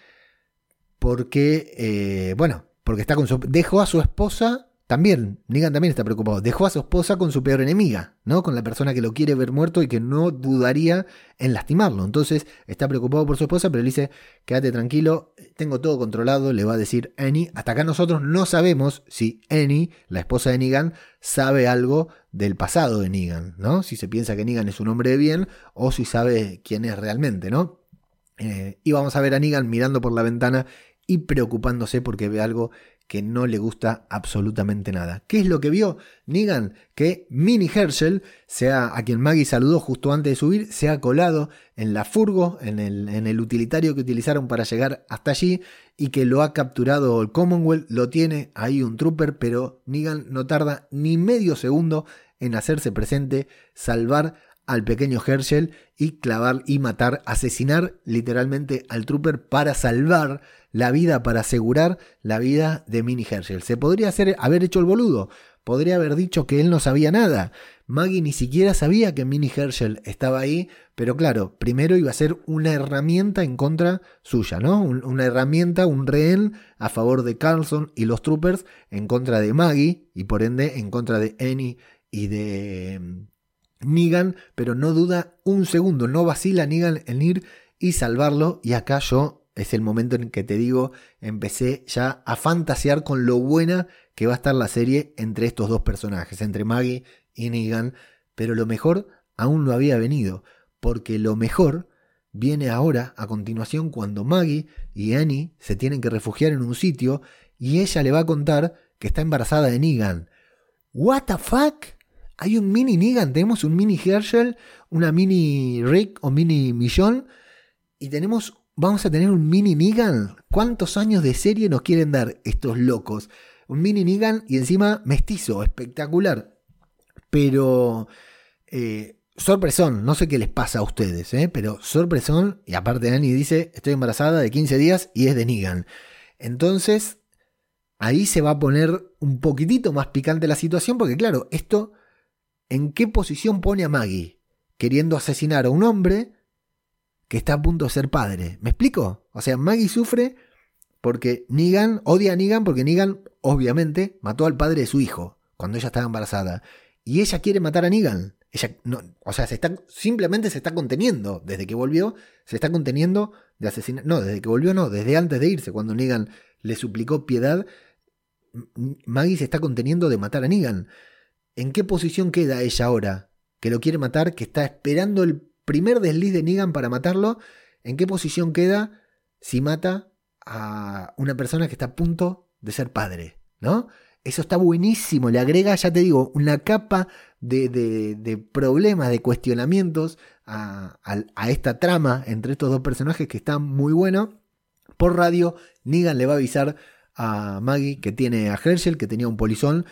porque, eh, bueno, porque está con su... Dejó a su esposa también, Negan también está preocupado. Dejó a su esposa con su peor enemiga, ¿no? Con la persona que lo quiere ver muerto y que no dudaría en lastimarlo. Entonces está preocupado por su esposa, pero le dice, quédate tranquilo, tengo todo controlado, le va a decir Annie. Hasta acá nosotros no sabemos si Annie, la esposa de Negan, sabe algo del pasado de Negan, ¿no? Si se piensa que Negan es un hombre de bien o si sabe quién es realmente, ¿no? Eh, y vamos a ver a Negan mirando por la ventana y preocupándose porque ve algo que no le gusta absolutamente nada. ¿Qué es lo que vio? Negan que Mini Herschel, sea a quien Maggie saludó justo antes de subir, se ha colado en la furgo, en el, en el utilitario que utilizaron para llegar hasta allí y que lo ha capturado el Commonwealth, lo tiene ahí un trooper, pero Negan no tarda ni medio segundo en hacerse presente, salvar al pequeño Herschel y clavar y matar, asesinar literalmente al trooper para salvar la vida, para asegurar la vida de Minnie Herschel. Se podría hacer, haber hecho el boludo, podría haber dicho que él no sabía nada. Maggie ni siquiera sabía que Minnie Herschel estaba ahí, pero claro, primero iba a ser una herramienta en contra suya, ¿no? una herramienta, un rehén a favor de Carlson y los troopers en contra de Maggie y por ende en contra de Annie y de Negan, pero no duda un segundo, no vacila Negan en ir y salvarlo. Y acá yo es el momento en que te digo, empecé ya a fantasear con lo buena que va a estar la serie entre estos dos personajes, entre Maggie y Negan, pero lo mejor aún no había venido, porque lo mejor viene ahora a continuación cuando Maggie y Annie se tienen que refugiar en un sitio y ella le va a contar que está embarazada de Negan. ¿What the fuck? Hay un mini Negan, tenemos un mini Herschel, una mini Rick o mini Millón y tenemos vamos a tener un mini Negan. ¿Cuántos años de serie nos quieren dar estos locos? Un mini Negan y encima mestizo, espectacular. Pero eh, sorpresón, no sé qué les pasa a ustedes, ¿eh? pero sorpresón. Y aparte Annie dice, estoy embarazada de 15 días y es de Negan. Entonces, ahí se va a poner un poquitito más picante la situación, porque claro, esto, ¿en qué posición pone a Maggie? Queriendo asesinar a un hombre que está a punto de ser padre. ¿Me explico? O sea, Maggie sufre porque Negan odia a Negan porque Negan, obviamente, mató al padre de su hijo cuando ella estaba embarazada. Y ella quiere matar a Negan. Ella no, o sea, se está, simplemente se está conteniendo. Desde que volvió, se está conteniendo de asesinar. No, desde que volvió, no, desde antes de irse, cuando Negan le suplicó piedad. Maggie se está conteniendo de matar a Negan. ¿En qué posición queda ella ahora? Que lo quiere matar, que está esperando el primer desliz de Negan para matarlo, ¿en qué posición queda si mata a una persona que está a punto de ser padre? ¿No? Eso está buenísimo, le agrega, ya te digo, una capa de, problemas, de cuestionamientos a, esta trama entre estos dos personajes que está muy bueno. Por radio, Negan le va a avisar a Maggie que tiene a Herschel, que tenía un polizón.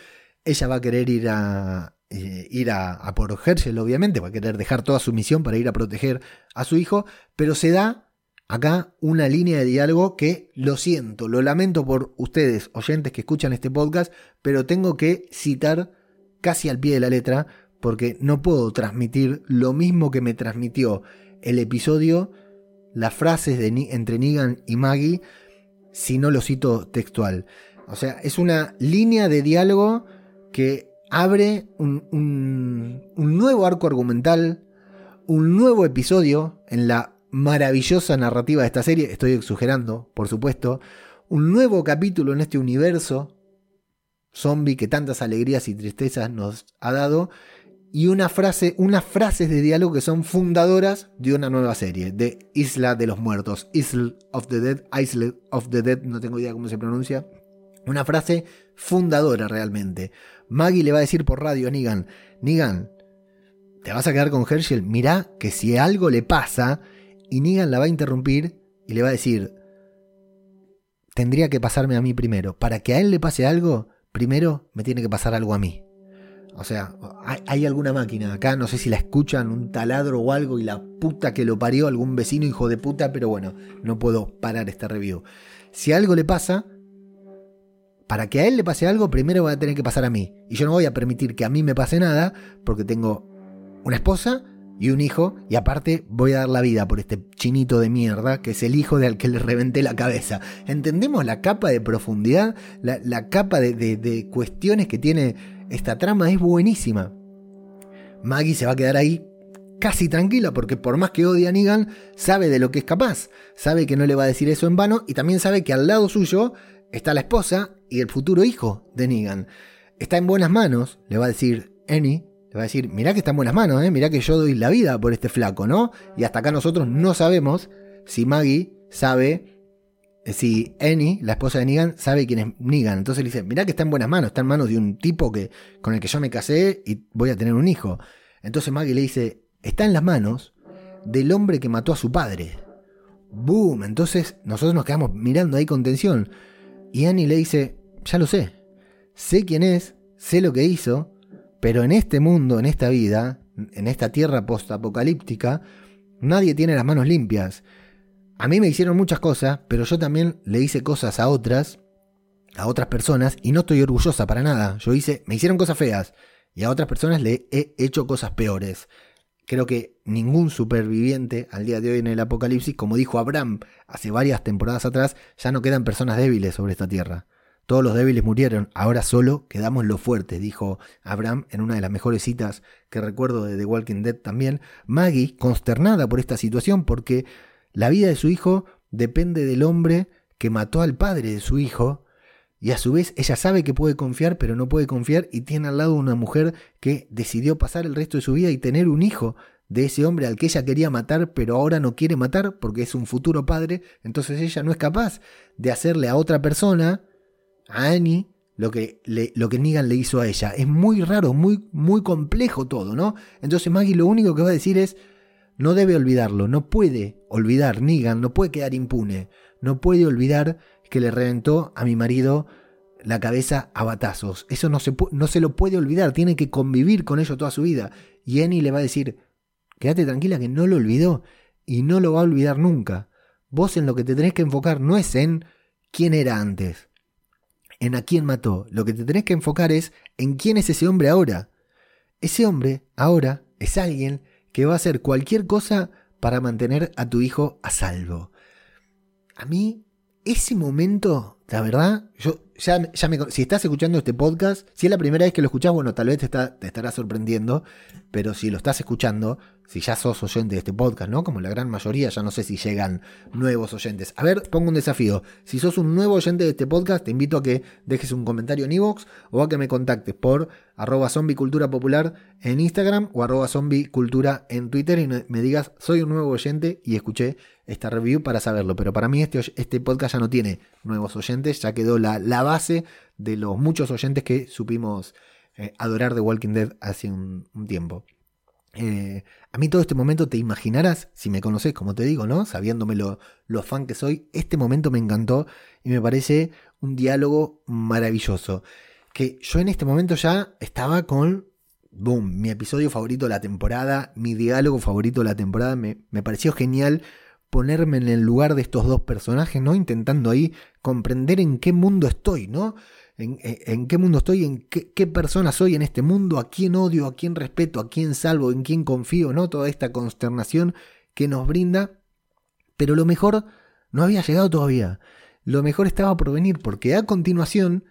Ella va a querer ir a, eh, ir a, a, por Herschel, obviamente, va a querer dejar toda su misión para ir a proteger a su hijo, pero se da acá una línea de diálogo que lo siento, lo lamento por ustedes, oyentes que escuchan este podcast, pero tengo que citar casi al pie de la letra, porque no puedo transmitir lo mismo que me transmitió el episodio, las frases de, entre Negan y Maggie, si no lo cito textual. O sea, es una línea de diálogo que abre un, nuevo arco argumental, un nuevo episodio en la maravillosa narrativa de esta serie, estoy exagerando, por supuesto, un nuevo capítulo en este universo zombie que tantas alegrías y tristezas nos ha dado y una frase, unas frases de diálogo que son fundadoras de una nueva serie, de Isla de los Muertos, Isle of the Dead, Isle of the Dead, no tengo idea cómo se pronuncia, una frase fundadora realmente. Maggie le va a decir por radio a Negan, Negan, te vas a quedar con Herschel, mirá que si algo le pasa, y Negan la va a interrumpir y le va a decir, tendría que pasarme a mí primero. Para que a él le pase algo, primero me tiene que pasar algo a mí. O sea, hay, alguna máquina acá, no sé si la escuchan, un taladro o algo, y la puta que lo parió, algún vecino hijo de puta, pero bueno, no puedo parar esta review. Si algo le pasa, para que a él le pase algo, primero va a tener que pasar a mí. Y yo no voy a permitir que a mí me pase nada, porque tengo una esposa y un hijo, y aparte voy a dar la vida por este chinito de mierda, que es el hijo del que le reventé la cabeza. ¿Entendemos la capa de profundidad? La, capa de, de cuestiones que tiene esta trama es buenísima. Maggie se va a quedar ahí casi tranquila, porque por más que odie a Negan, sabe de lo que es capaz, sabe que no le va a decir eso en vano, y también sabe que al lado suyo está la esposa y el futuro hijo de Negan. Está en buenas manos, le va a decir Annie, le va a decir, mirá que está en buenas manos, ¿eh? mirá que yo doy la vida por este flaco, ¿no? Y hasta acá nosotros no sabemos si Maggie sabe, eh, si Annie, la esposa de Negan, sabe quién es Negan. Entonces le dice, mirá que está en buenas manos, está en manos de un tipo que, con el que yo me casé y voy a tener un hijo. Entonces Maggie le dice, está en las manos del hombre que mató a su padre. Boom, entonces nosotros nos quedamos mirando ahí con tensión. Y Annie le dice, ya lo sé, sé quién es, sé lo que hizo, pero en este mundo, en esta vida, en esta tierra post-apocalíptica, nadie tiene las manos limpias. A mí me hicieron muchas cosas, pero yo también le hice cosas a otras, a otras personas, y no estoy orgullosa para nada. Yo hice, me hicieron cosas feas, y a otras personas le he hecho cosas peores. Creo que ningún superviviente al día de hoy en el apocalipsis, como dijo Abraham hace varias temporadas atrás, ya no quedan personas débiles sobre esta tierra. Todos los débiles murieron, ahora solo quedamos los fuertes, dijo Abraham en una de las mejores citas que recuerdo de The Walking Dead también. Maggie, consternada por esta situación porque la vida de su hijo depende del hombre que mató al padre de su hijo, y a su vez ella sabe que puede confiar, pero no puede confiar y tiene al lado una mujer que decidió pasar el resto de su vida y tener un hijo de ese hombre al que ella quería matar, pero ahora no quiere matar porque es un futuro padre, entonces ella no es capaz de hacerle a otra persona, a Annie, lo que, lo que Negan le hizo a ella. Es muy raro, muy, muy complejo todo, ¿no? Entonces Maggie lo único que va a decir es, no debe olvidarlo, no puede olvidar, Negan no puede quedar impune, no puede olvidar que le reventó a mi marido la cabeza a batazos. Eso no se, no se lo puede olvidar, tiene que convivir con ello toda su vida. Y Annie le va a decir, quédate tranquila que no lo olvidó y no lo va a olvidar nunca. Vos en lo que te tenés que enfocar no es en quién era antes, en a quién mató. Lo que te tenés que enfocar es en quién es ese hombre ahora. Ese hombre ahora es alguien que va a hacer cualquier cosa para mantener a tu hijo a salvo. A mí, ese momento, la verdad, yo ya, ya me, si estás escuchando este podcast, si es la primera vez que lo escuchás, bueno, tal vez te, está, te estará sorprendiendo, pero si lo estás escuchando, si ya sos oyente de este podcast, ¿no? Como la gran mayoría, ya no sé si llegan nuevos oyentes. A ver, pongo un desafío. Si sos un nuevo oyente de este podcast, te invito a que dejes un comentario en iVoox o a que me contactes por arroba zombicultura popular en Instagram o arroba zombicultura en Twitter y me digas, soy un nuevo oyente y escuché esta review para saberlo. Pero para mí este, este podcast ya no tiene nuevos oyentes, ya quedó la, la base de los muchos oyentes que supimos eh, adorar de Walking Dead hace un tiempo. Eh, a mí todo este momento te imaginarás, si me conoces, como te digo, ¿no? Sabiéndome lo, fan que soy, este momento me encantó y me parece un diálogo maravilloso. Que yo en este momento ya estaba con, boom, mi episodio favorito de la temporada, mi diálogo favorito de la temporada, me, me pareció genial ponerme en el lugar de estos dos personajes, ¿no? Intentando ahí comprender en qué mundo estoy, ¿no? En, qué mundo estoy, en qué, persona soy en este mundo, a quién odio, a quién respeto, a quién salvo, en quién confío, ¿no? Toda esta consternación que nos brinda. Pero lo mejor no había llegado todavía. Lo mejor estaba por venir, porque a continuación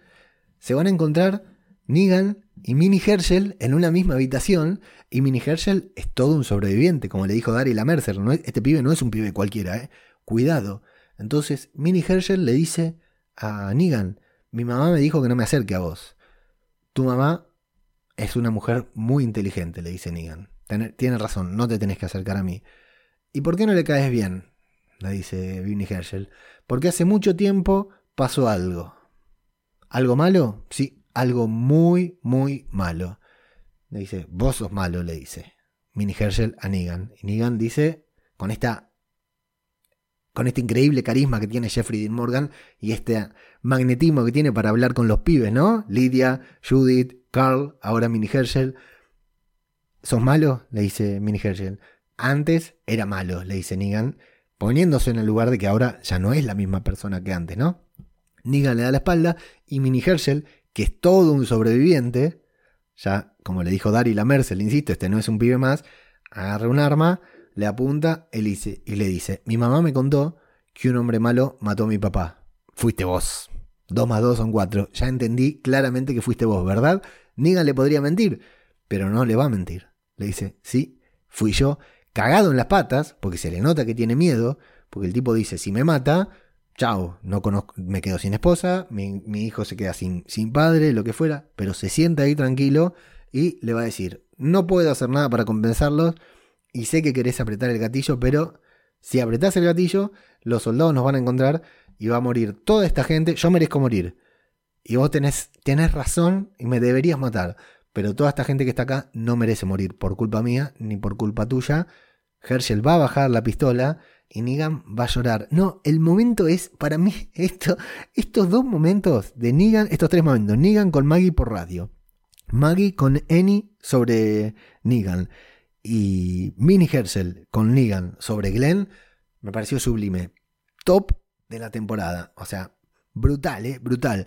se van a encontrar Negan y Minnie Herschel en una misma habitación. Y Minnie Herschel es todo un sobreviviente, como le dijo Daryl a Mercer. ¿no? Este pibe no es un pibe cualquiera, ¿eh? Cuidado. Entonces Minnie Herschel le dice a Negan, mi mamá me dijo que no me acerque a vos. Tu mamá es una mujer muy inteligente, le dice Negan. Tiene razón, no te tenés que acercar a mí. ¿Y por qué no le caes bien? Le dice Vinnie Herschel. Porque hace mucho tiempo pasó algo. ¿Algo malo? Sí, algo muy, muy malo. Le dice, vos sos malo, le dice. Vinnie Herschel a Negan. Y Negan dice, con esta con este increíble carisma que tiene Jeffrey Dean Morgan y este magnetismo que tiene para hablar con los pibes, ¿no? Lydia, Judith, Carl, ahora Minnie Herschel. ¿Sos malo? le dice Minnie Herschel. Antes era malo, le dice Negan, poniéndose en el lugar de que ahora ya no es la misma persona que antes, ¿no? Negan le da la espalda y Minnie Herschel, que es todo un sobreviviente, ya como le dijo Daryl a Mercel, insisto, este no es un pibe más, agarra un arma le apunta y le dice, mi mamá me contó que un hombre malo mató a mi papá. Fuiste vos. Dos más dos son cuatro. Ya entendí claramente que fuiste vos, ¿verdad? Negan le podría mentir, pero no le va a mentir. Le dice, sí, fui yo, cagado en las patas, porque se le nota que tiene miedo, porque el tipo dice, si me mata, chao, no conozco, me quedo sin esposa, mi, mi hijo se queda sin, sin padre, lo que fuera, pero se sienta ahí tranquilo y le va a decir, no puedo hacer nada para compensarlos, y sé que querés apretar el gatillo, pero si apretás el gatillo, los soldados nos van a encontrar y va a morir toda esta gente. Yo merezco morir. Y vos tenés, tenés razón y me deberías matar. Pero toda esta gente que está acá no merece morir por culpa mía ni por culpa tuya. Herschel va a bajar la pistola y Negan va a llorar. No, el momento es, para mí, [LAUGHS] esto, estos dos momentos de Negan, estos tres momentos, Negan con Maggie por radio, Maggie con Annie sobre Negan y Minnie Herschel con Negan sobre Glenn me pareció sublime. Top de la temporada. O sea, brutal, ¿eh? Brutal.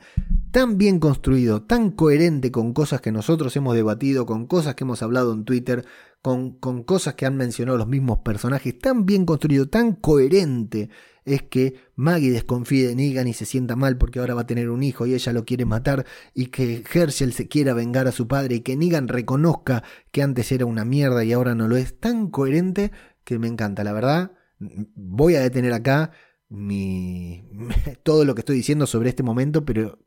Tan bien construido, tan coherente con cosas que nosotros hemos debatido, con cosas que hemos hablado en Twitter, con, cosas que han mencionado los mismos personajes. Tan bien construido, tan coherente es que Maggie desconfíe de Negan y se sienta mal porque ahora va a tener un hijo y ella lo quiere matar y que Herschel se quiera vengar a su padre y que Negan reconozca que antes era una mierda y ahora no lo es, tan coherente que me encanta, la verdad. Voy a detener acá mi, [LAUGHS] todo lo que estoy diciendo sobre este momento, pero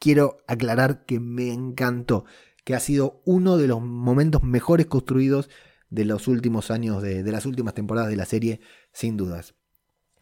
quiero aclarar que me encantó, que ha sido uno de los momentos mejores construidos de los últimos años, de, las últimas temporadas de la serie, sin dudas.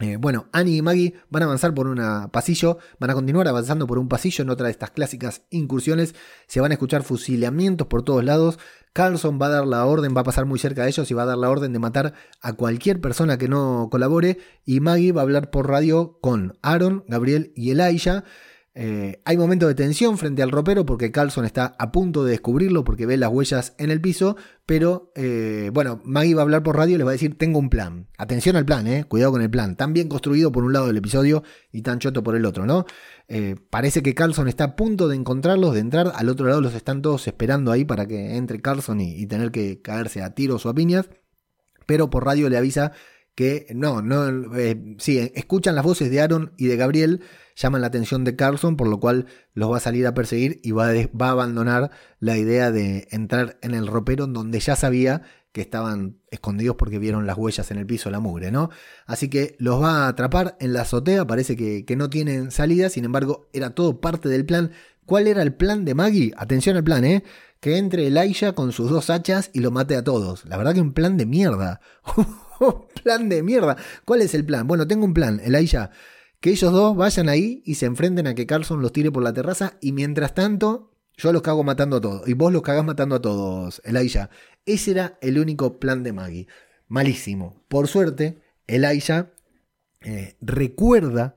Eh, bueno, Annie y Maggie van a avanzar por un pasillo, van a continuar avanzando por un pasillo en otra de estas clásicas incursiones. Se van a escuchar fusilamientos por todos lados. Carlson va a dar la orden, va a pasar muy cerca de ellos y va a dar la orden de matar a cualquier persona que no colabore. Y Maggie va a hablar por radio con Aaron, Gabriel y Elijah. Eh, hay momentos de tensión frente al ropero porque Carlson está a punto de descubrirlo porque ve las huellas en el piso, pero eh, bueno, Maggie va a hablar por radio y le va a decir, tengo un plan. Atención al plan, eh, cuidado con el plan. Tan bien construido por un lado del episodio y tan choto por el otro, ¿no? Eh, parece que Carlson está a punto de encontrarlos, de entrar, al otro lado los están todos esperando ahí para que entre Carlson y, y tener que caerse a tiros o a piñas, pero por radio le avisa que no, no, sí, escuchan las voces de Aaron y de Gabriel, llaman la atención de Carlson, por lo cual los va a salir a perseguir y va a, va a abandonar la idea de entrar en el ropero donde ya sabía que estaban escondidos porque vieron las huellas en el piso, la mugre, ¿no? Así que los va a atrapar en la azotea, parece que, que no tienen salida, sin embargo, era todo parte del plan. ¿Cuál era el plan de Maggie? Atención al plan, ¿eh? Que entre Elijah con sus dos hachas y lo mate a todos. La verdad que un plan de mierda. [LAUGHS] plan de mierda. ¿Cuál es el plan? Bueno, tengo un plan, Elijah. Que ellos dos vayan ahí y se enfrenten a que Carlson los tire por la terraza y mientras tanto yo los cago matando a todos. Y vos los cagás matando a todos, Elijah. Ese era el único plan de Maggie. Malísimo. Por suerte, Elijah eh, recuerda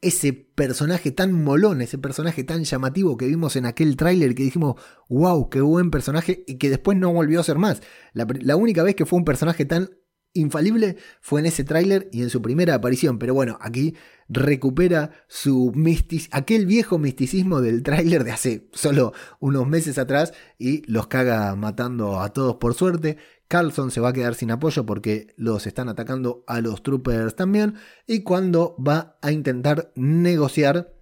ese personaje tan molón, ese personaje tan llamativo que vimos en aquel tráiler que dijimos, wow, qué buen personaje, y que después no volvió a ser más. La, la única vez que fue un personaje tan infalible fue en ese tráiler y en su primera aparición, pero bueno, aquí recupera su mistic aquel viejo misticismo del tráiler de hace solo unos meses atrás y los caga matando a todos por suerte. Carlson se va a quedar sin apoyo porque los están atacando a los troopers también y cuando va a intentar negociar,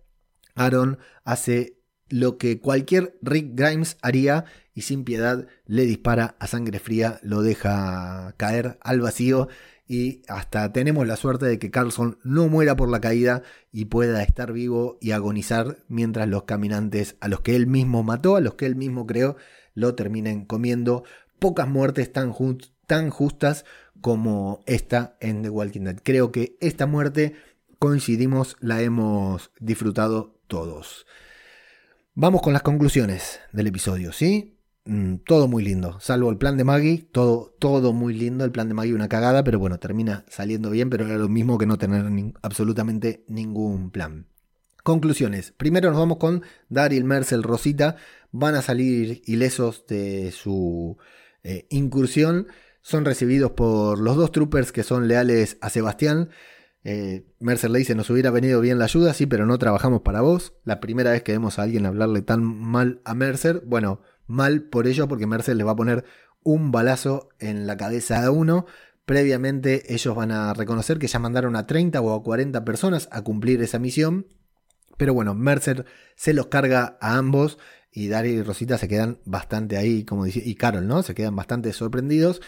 Aaron hace lo que cualquier Rick Grimes haría y sin piedad le dispara a sangre fría, lo deja caer al vacío y hasta tenemos la suerte de que Carlson no muera por la caída y pueda estar vivo y agonizar mientras los caminantes a los que él mismo mató, a los que él mismo creó, lo terminen comiendo. Pocas muertes tan, tan justas como esta en The Walking Dead. Creo que esta muerte, coincidimos, la hemos disfrutado todos. Vamos con las conclusiones del episodio, ¿sí? Mm, todo muy lindo, salvo el plan de Maggie, todo, todo muy lindo, el plan de Maggie una cagada, pero bueno, termina saliendo bien, pero era lo mismo que no tener absolutamente ningún plan. Conclusiones. Primero nos vamos con Daryl, Mercer, Rosita. Van a salir ilesos de su eh, incursión. Son recibidos por los dos troopers que son leales a Sebastián. Eh, Mercer le dice, nos hubiera venido bien la ayuda, sí, pero no trabajamos para vos. La primera vez que vemos a alguien hablarle tan mal a Mercer, bueno, mal por ello, porque Mercer le va a poner un balazo en la cabeza a uno. Previamente ellos van a reconocer que ya mandaron a 30 o a 40 personas a cumplir esa misión. Pero bueno, Mercer se los carga a ambos y Daryl y Rosita se quedan bastante ahí, como dice, y Carol, ¿no? Se quedan bastante sorprendidos.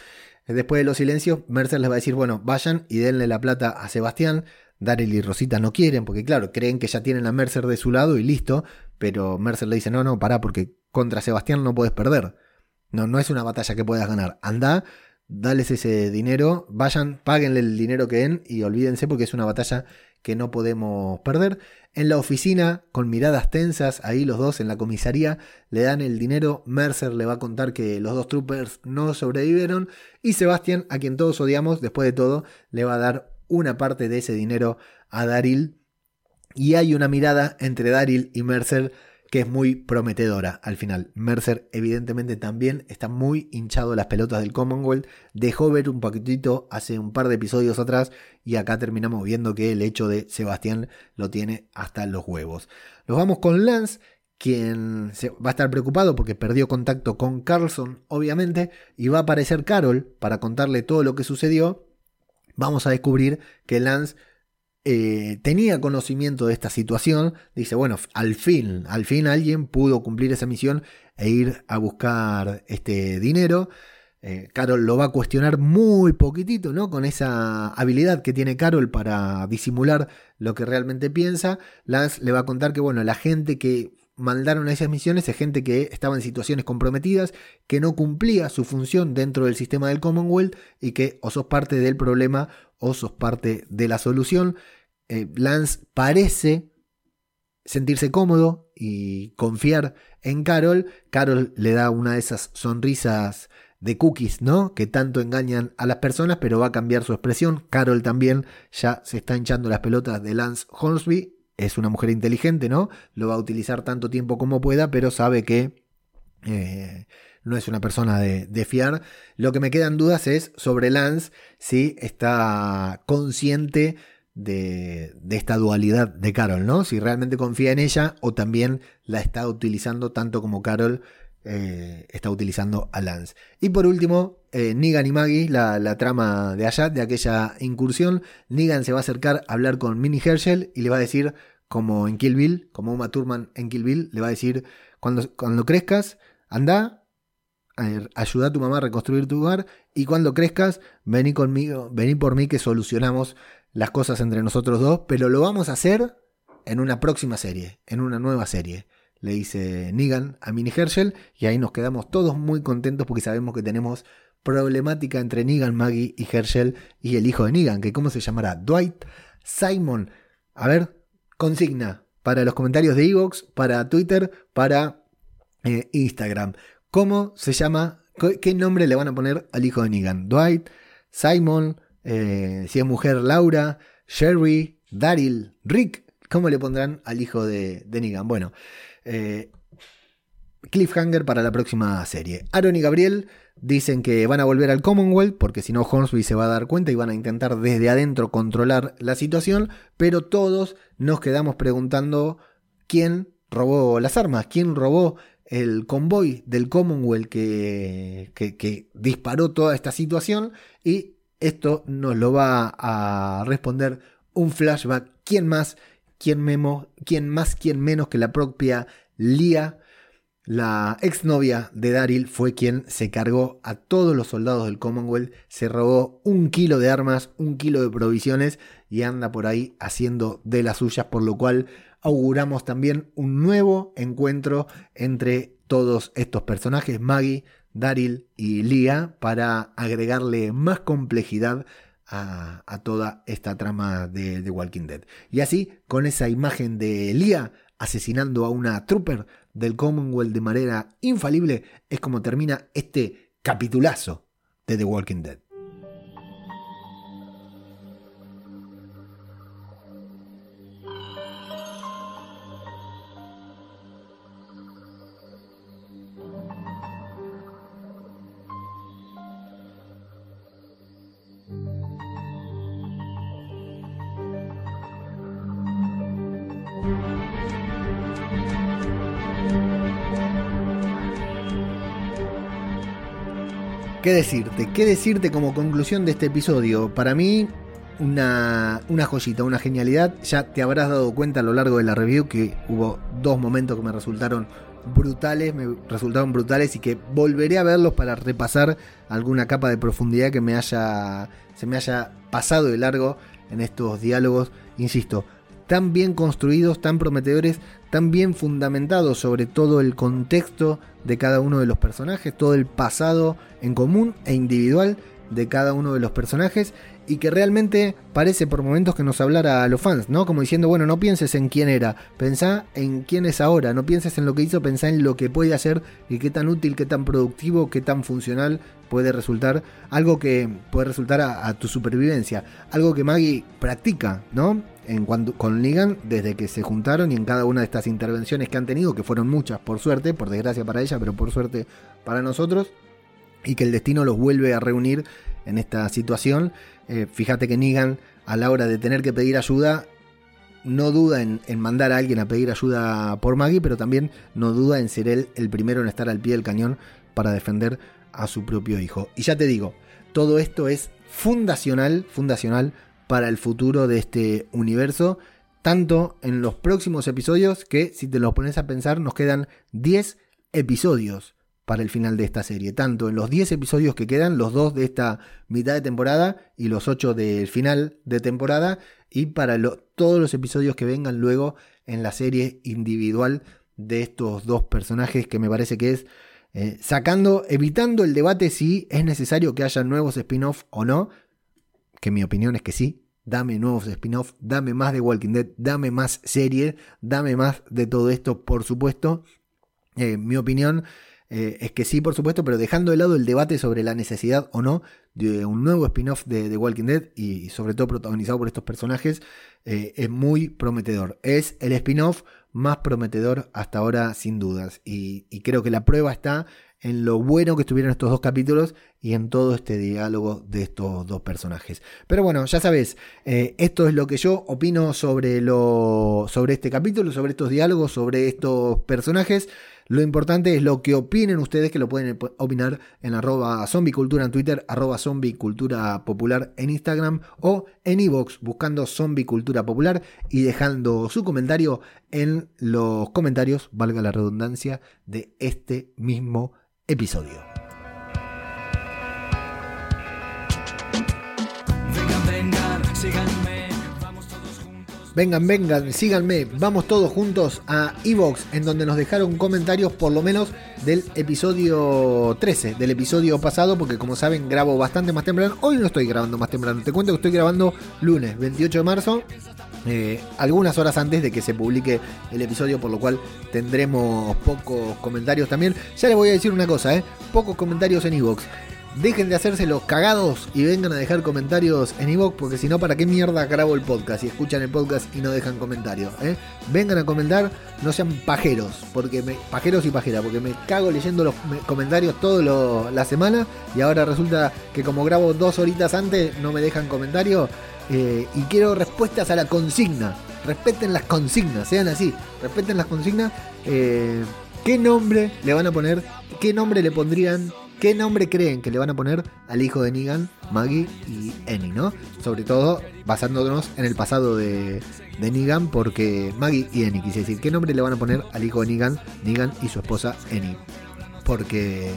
Después de los silencios, Mercer les va a decir, bueno, vayan y denle la plata a Sebastián. Daryl y Rosita no quieren, porque claro, creen que ya tienen a Mercer de su lado y listo. Pero Mercer le dice, no, no, pará, porque contra Sebastián no puedes perder. No, no es una batalla que puedas ganar. Anda, dales ese dinero, vayan, páguenle el dinero que den y olvídense porque es una batalla que no podemos perder. En la oficina, con miradas tensas, ahí los dos en la comisaría le dan el dinero. Mercer le va a contar que los dos troopers no sobrevivieron. Y Sebastián, a quien todos odiamos, después de todo, le va a dar una parte de ese dinero a Daryl. Y hay una mirada entre Daryl y Mercer que es muy prometedora al final. Mercer evidentemente también está muy hinchado las pelotas del Commonwealth. Dejó ver un poquitito hace un par de episodios atrás y acá terminamos viendo que el hecho de Sebastián lo tiene hasta los huevos. Nos vamos con Lance, quien va a estar preocupado porque perdió contacto con Carlson, obviamente, y va a aparecer Carol para contarle todo lo que sucedió. Vamos a descubrir que Lance eh, tenía conocimiento de esta situación, dice, bueno, al fin, al fin alguien pudo cumplir esa misión e ir a buscar este dinero. Eh, Carol lo va a cuestionar muy poquitito, ¿no? Con esa habilidad que tiene Carol para disimular lo que realmente piensa. Lance le va a contar que, bueno, la gente que mandaron a esas misiones es gente que estaba en situaciones comprometidas, que no cumplía su función dentro del sistema del Commonwealth y que o sos parte del problema o sos parte de la solución. Eh, Lance parece sentirse cómodo y confiar en Carol. Carol le da una de esas sonrisas de cookies, ¿no? Que tanto engañan a las personas, pero va a cambiar su expresión. Carol también ya se está hinchando las pelotas de Lance Hornsby. Es una mujer inteligente, ¿no? Lo va a utilizar tanto tiempo como pueda, pero sabe que eh, no es una persona de, de, fiar. Lo que me quedan dudas es sobre Lance, si está consciente de, esta dualidad de Carol, ¿no? Si realmente confía en ella o también la está utilizando tanto como Carol eh, está utilizando a Lance. Y por último, eh, Negan y Maggie, la, trama de allá, de aquella incursión. Negan se va a acercar a hablar con Minnie Herschel y le va a decir, como en Kill Bill, como Uma Thurman en Kill Bill, le va a decir, cuando, cuando crezcas, anda, ayuda a tu mamá a reconstruir tu hogar y cuando crezcas, vení conmigo, vení por mí que solucionamos las cosas entre nosotros dos, pero lo vamos a hacer en una próxima serie, en una nueva serie. Le dice Negan a Minnie Herschel y ahí nos quedamos todos muy contentos porque sabemos que tenemos problemática entre Negan, Maggie y Herschel y el hijo de Negan, que cómo se llamará, Dwight Simon. A ver, consigna para los comentarios de Evox, para Twitter, para eh, Instagram. ¿Cómo se llama? ¿Qué nombre le van a poner al hijo de Negan? Dwight, Simon, eh, si es mujer, Laura, Sherry, Daryl, Rick. ¿Cómo le pondrán al hijo de, Negan? Bueno, eh, cliffhanger para la próxima serie. Aaron y Gabriel dicen que van a volver al Commonwealth porque si no Hornsby se va a dar cuenta y van a intentar desde adentro controlar la situación, pero todos nos quedamos preguntando quién robó las armas, quién robó el convoy del Commonwealth que, que, disparó toda esta situación y esto nos lo va a responder un flashback. ¿Quién más? ¿Quién, memo, quién más? ¿Quién menos que la propia Lia? La exnovia de Daryl fue quien se cargó a todos los soldados del Commonwealth, se robó un kilo de armas, un kilo de provisiones y anda por ahí haciendo de las suyas, por lo cual auguramos también un nuevo encuentro entre todos estos personajes. Maggie, Daryl y Lia para agregarle más complejidad a, toda esta trama de The Walking Dead. Y así, con esa imagen de Lia asesinando a una trooper del Commonwealth de manera infalible, es como termina este capitulazo de The Walking Dead. ¿Qué decirte? ¿Qué decirte como conclusión de este episodio? Para mí, una, joyita, una genialidad. Ya te habrás dado cuenta a lo largo de la review que hubo dos momentos que me resultaron brutales, me resultaron brutales y que volveré a verlos para repasar alguna capa de profundidad que me haya, se me haya pasado de largo en estos diálogos. Insisto, tan bien construidos, tan prometedores, tan bien fundamentados sobre todo el contexto de cada uno de los personajes, todo el pasado en común e individual de cada uno de los personajes y que realmente parece por momentos que nos hablara a los fans, ¿no? Como diciendo, bueno, no pienses en quién era, pensá en quién es ahora, no pienses en lo que hizo, pensá en lo que puede hacer y qué tan útil, qué tan productivo, qué tan funcional puede resultar, algo que puede resultar a, tu supervivencia, algo que Maggie practica, ¿no? En cuanto, con Negan desde que se juntaron y en cada una de estas intervenciones que han tenido, que fueron muchas por suerte, por desgracia para ella, pero por suerte para nosotros, y que el destino los vuelve a reunir en esta situación. Eh, fíjate que Negan, a la hora de tener que pedir ayuda, no duda en, mandar a alguien a pedir ayuda por Maggie, pero también no duda en ser él el primero en estar al pie del cañón para defender a su propio hijo. Y ya te digo, todo esto es fundacional, fundacional para el futuro de este universo, tanto en los próximos episodios que si te los pones a pensar nos quedan 10 episodios para el final de esta serie. Tanto en los 10 episodios que quedan, los dos de esta mitad de temporada y los 8 del final de temporada, y para todos los episodios que vengan luego en la serie individual de estos dos personajes que me parece que es eh, sacando, evitando el debate si es necesario que haya nuevos spin-off o no, que mi opinión es que sí. Dame nuevos spin-off, dame más de Walking Dead, dame más serie, dame más de todo esto, por supuesto. Eh, mi opinión eh, es que sí, por supuesto, pero dejando de lado el debate sobre la necesidad o no de un nuevo spin-off de, Walking Dead y, sobre todo protagonizado por estos personajes, es muy prometedor. Es el spin-off más prometedor hasta ahora sin dudas. Y, creo que la prueba está en lo bueno que estuvieron estos dos capítulos y en todo este diálogo de estos dos personajes. Pero bueno, ya sabes, eh, esto es lo que yo opino sobre, lo, sobre este capítulo, sobre estos diálogos, sobre estos personajes. Lo importante es lo que opinen ustedes, que lo pueden opinar en arroba zombicultura en Twitter, arroba zombicultura popular en Instagram o en iVoox buscando zombicultura popular y dejando su comentario en los comentarios, valga la redundancia, de este mismo episodio. Síganme, vamos todos juntos a Evox, en donde nos dejaron comentarios por lo menos del episodio 13, del episodio pasado, porque como saben grabo bastante más temprano. Hoy no estoy grabando más temprano, te cuento que estoy grabando lunes 28 de marzo, eh, algunas horas antes de que se publique el episodio, por lo cual tendremos pocos comentarios también. Ya les voy a decir una cosa, ¿eh? pocos comentarios en Evox. Dejen de hacerse los cagados y vengan a dejar comentarios en iVoox, porque si no, ¿para qué mierda grabo el podcast y escuchan el podcast y no dejan comentarios? Eh? Vengan a comentar, no sean pajeros, porque me, pajeros y pajeras, porque me cago leyendo los comentarios toda la semana y ahora resulta que como grabo dos horitas antes no me dejan comentarios eh, y quiero respuestas a la consigna. Respeten las consignas, sean así, respeten las consignas. Eh, ¿Qué nombre le van a poner? ¿Qué nombre le pondrían ¿Qué nombre creen que le van a poner al hijo de Negan, Maggie y Annie, no? Sobre todo basándonos en el pasado de, de Negan, porque Maggie y Annie, quise decir, ¿qué nombre le van a poner al hijo de Negan, Negan y su esposa Annie? Porque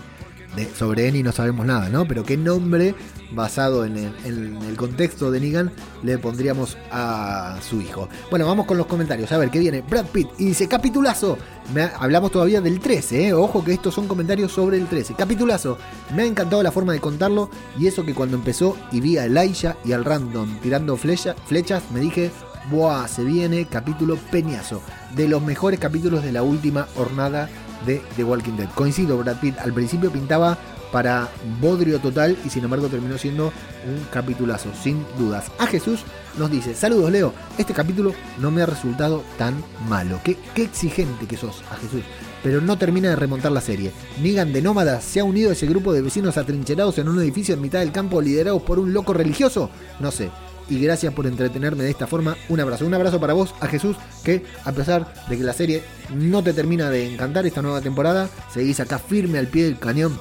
sobre Annie no sabemos nada, ¿no? Pero qué nombre basado en el, contexto de Negan le pondríamos a su hijo. Bueno, vamos con los comentarios. A ver, ¿qué viene? Brad Pitt y dice, capitulazo. hablamos todavía del 13, ¿eh? Ojo que estos son comentarios sobre el 13. Capitulazo. Me ha encantado la forma de contarlo y eso que cuando empezó y vi a Elijah y al random tirando flechas, me dije, Buah, se viene capítulo peñazo. De los mejores capítulos de la última jornada de The Walking Dead. Coincido, Brad Pitt al principio pintaba para bodrio total y sin embargo terminó siendo un capitulazo, sin dudas. A Jesús nos dice, saludos Leo, este capítulo no me ha resultado tan malo. Qué, qué exigente que sos, a Jesús. Pero no termina de remontar la serie. Nigan de Nómadas se ha unido a ese grupo de vecinos atrincherados en un edificio en mitad del campo liderados por un loco religioso. No sé, y gracias por entretenerme de esta forma. Un abrazo, un abrazo para vos, a Jesús, que a pesar de que la serie no te termina de encantar esta nueva temporada, seguís acá firme al pie del cañón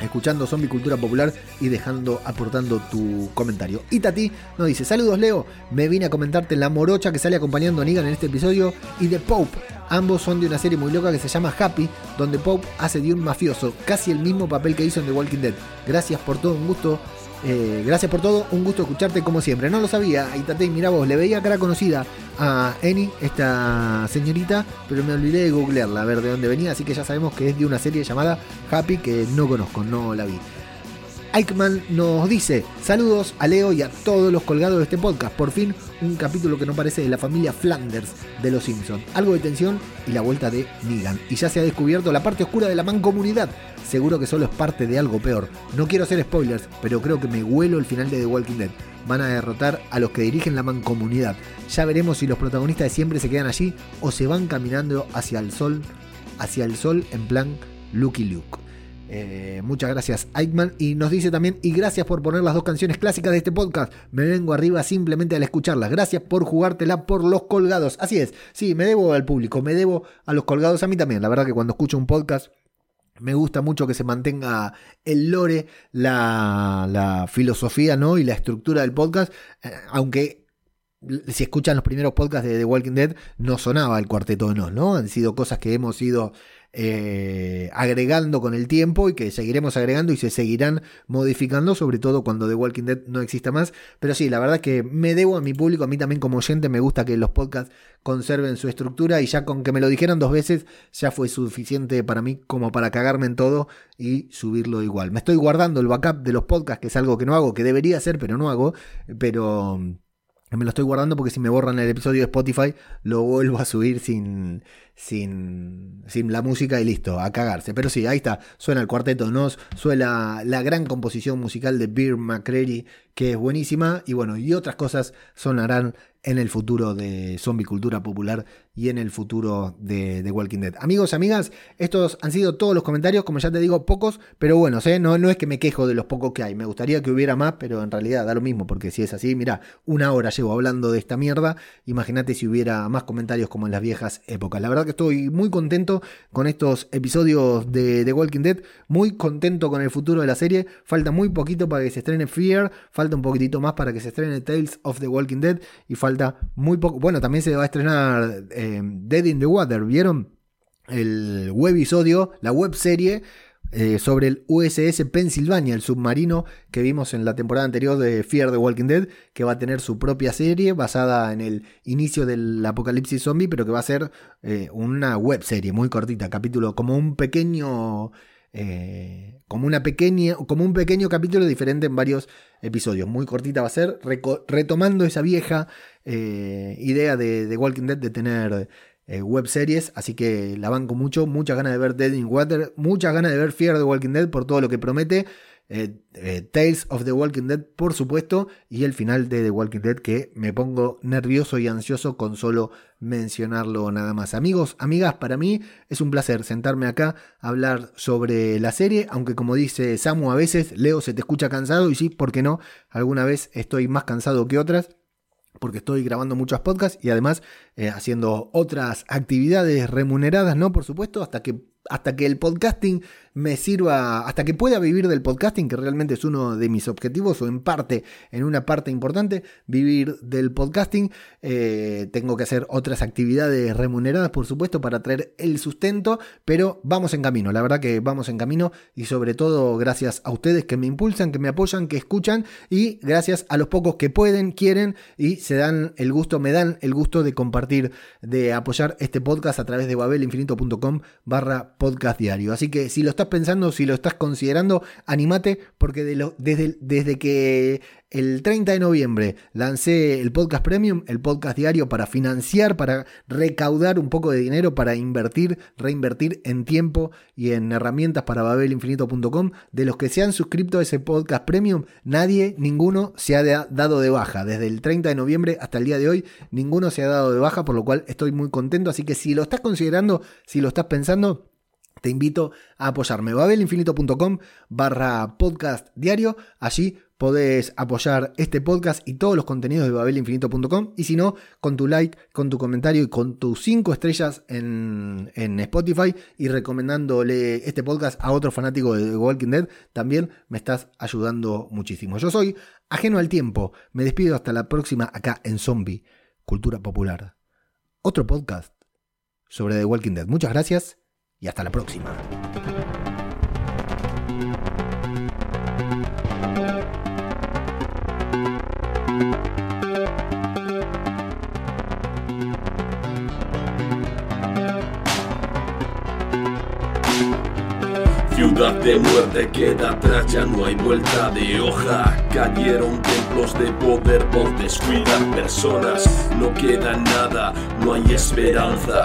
escuchando Zombie Cultura Popular y dejando, aportando tu comentario. Y Tati nos dice, saludos Leo, me vine a comentarte la morocha que sale acompañando a Negan en este episodio y de Pope. Ambos son de una serie muy loca que se llama Happy, donde Pope hace de un mafioso, casi el mismo papel que hizo en The Walking Dead. Gracias por todo, un gusto eh, gracias por todo, un gusto escucharte como siempre. No lo sabía, Itatei, mira vos, le veía cara conocida a Eni, esta señorita, pero me olvidé de googlearla, a ver de dónde venía, así que ya sabemos que es de una serie llamada Happy que no conozco, no la vi. Eichmann nos dice, saludos a Leo y a todos los colgados de este podcast. Por fin, un capítulo que no parece de la familia Flanders de Los Simpsons. Algo de tensión y la vuelta de Negan. Y ya se ha descubierto la parte oscura de la mancomunidad. Seguro que solo es parte de algo peor. No quiero hacer spoilers, pero creo que me huelo el final de The Walking Dead. Van a derrotar a los que dirigen la mancomunidad. Ya veremos si los protagonistas de siempre se quedan allí o se van caminando hacia el sol, hacia el sol en plan Lucky Luke. Eh, muchas gracias, Eichmann. Y nos dice también, y gracias por poner las dos canciones clásicas de este podcast. Me vengo arriba simplemente al escucharlas. Gracias por jugártela por los colgados. Así es, sí, me debo al público, me debo a los colgados a mí también. La verdad que cuando escucho un podcast me gusta mucho que se mantenga el lore, la, filosofía ¿no? y la estructura del podcast, eh, aunque si escuchan los primeros podcasts de The Walking Dead, no sonaba el cuarteto de no, ¿no? Han sido cosas que hemos ido eh, agregando con el tiempo y que seguiremos agregando y se seguirán modificando, sobre todo cuando The Walking Dead no exista más. Pero sí, la verdad que me debo a mi público, a mí también como oyente me gusta que los podcasts conserven su estructura y ya con que me lo dijeran dos veces ya fue suficiente para mí como para cagarme en todo y subirlo igual. Me estoy guardando el backup de los podcasts, que es algo que no hago, que debería hacer, pero no hago, pero me lo estoy guardando porque si me borran el episodio de Spotify, lo vuelvo a subir sin, sin, sin la música y listo, a cagarse. Pero sí, ahí está, suena el cuarteto Nos, suena la gran composición musical de Beer McCreary, que es buenísima, y bueno, y otras cosas sonarán en el futuro de zombie cultura popular y en el futuro de, Walking Dead. Amigos, amigas, estos han sido todos los comentarios, como ya te digo, pocos, pero bueno, ¿eh? no, no es que me quejo de los pocos que hay, me gustaría que hubiera más, pero en realidad da lo mismo, porque si es así, mira, una hora llevo hablando de esta mierda, imagínate si hubiera más comentarios como en las viejas épocas. La verdad que estoy muy contento con estos episodios de The Walking Dead, muy contento con el futuro de la serie, falta muy poquito para que se estrene Fear, falta un poquitito más para que se estrene Tales of The Walking Dead y falta muy poco, bueno, también se va a estrenar... Eh, Dead in the Water. ¿Vieron? El webisodio, la web serie eh, sobre el USS Pennsylvania, el submarino que vimos en la temporada anterior de Fear the Walking Dead, que va a tener su propia serie basada en el inicio del apocalipsis zombie, pero que va a ser eh, una web serie muy cortita, capítulo como un pequeño. como una pequeña, como un pequeño capítulo diferente en varios episodios. Muy cortita va a ser, retomando esa vieja eh, idea de, de, Walking Dead de tener eh, web series, así que la banco mucho, muchas ganas de ver Dead in Water, muchas ganas de ver Fear the Walking Dead por todo lo que promete. Eh, Tales of the Walking Dead, por supuesto, y el final de The Walking Dead, que me pongo nervioso y ansioso con solo mencionarlo nada más. Amigos, amigas, para mí es un placer sentarme acá a hablar sobre la serie, aunque como dice Samu, a veces Leo se te escucha cansado, y sí, ¿por qué no? Alguna vez estoy más cansado que otras porque estoy grabando muchos podcasts y además eh, haciendo otras actividades remuneradas, ¿no? Por supuesto, hasta que hasta que el podcasting me sirva, hasta que pueda vivir del podcasting, que realmente es uno de mis objetivos, o en parte, en una parte importante, vivir del podcasting. Eh, tengo que hacer otras actividades remuneradas, por supuesto, para traer el sustento, pero vamos en camino, la verdad que vamos en camino y sobre todo gracias a ustedes que me impulsan, que me apoyan, que escuchan y gracias a los pocos que pueden, quieren y se dan el gusto, me dan el gusto de compartir, de apoyar este podcast a través de babelinfinito.com barra podcast diario. Así que si lo pensando, si lo estás considerando, animate porque desde, desde que el 30 de noviembre lancé el podcast premium, el podcast diario para financiar, para recaudar un poco de dinero, para invertir, reinvertir en tiempo y en herramientas para babelinfinito.com. De los que se han suscrito a ese podcast premium, nadie, ninguno se ha dado de baja. Desde el 30 de noviembre hasta el día de hoy, ninguno se ha dado de baja, por lo cual estoy muy contento. Así que si lo estás considerando, si lo estás pensando, te invito a apoyarme. babelinfinito.com barra podcast diario. Allí podés apoyar este podcast y todos los contenidos de babelinfinito.com. Y si no, con tu like, con tu comentario y con tus 5 estrellas en, en, Spotify y recomendándole este podcast a otro fanático de The Walking Dead, también me estás ayudando muchísimo. Yo soy ajeno al tiempo. Me despido hasta la próxima acá en Zombie, Cultura Popular. Otro podcast sobre The Walking Dead. Muchas gracias y hasta la próxima.
Ciudad de muerte queda atrás, ya no hay vuelta de hoja. Cayeron templos de poder por descuidar personas. No queda nada, no hay esperanza.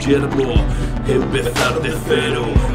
yermo empezar de cero.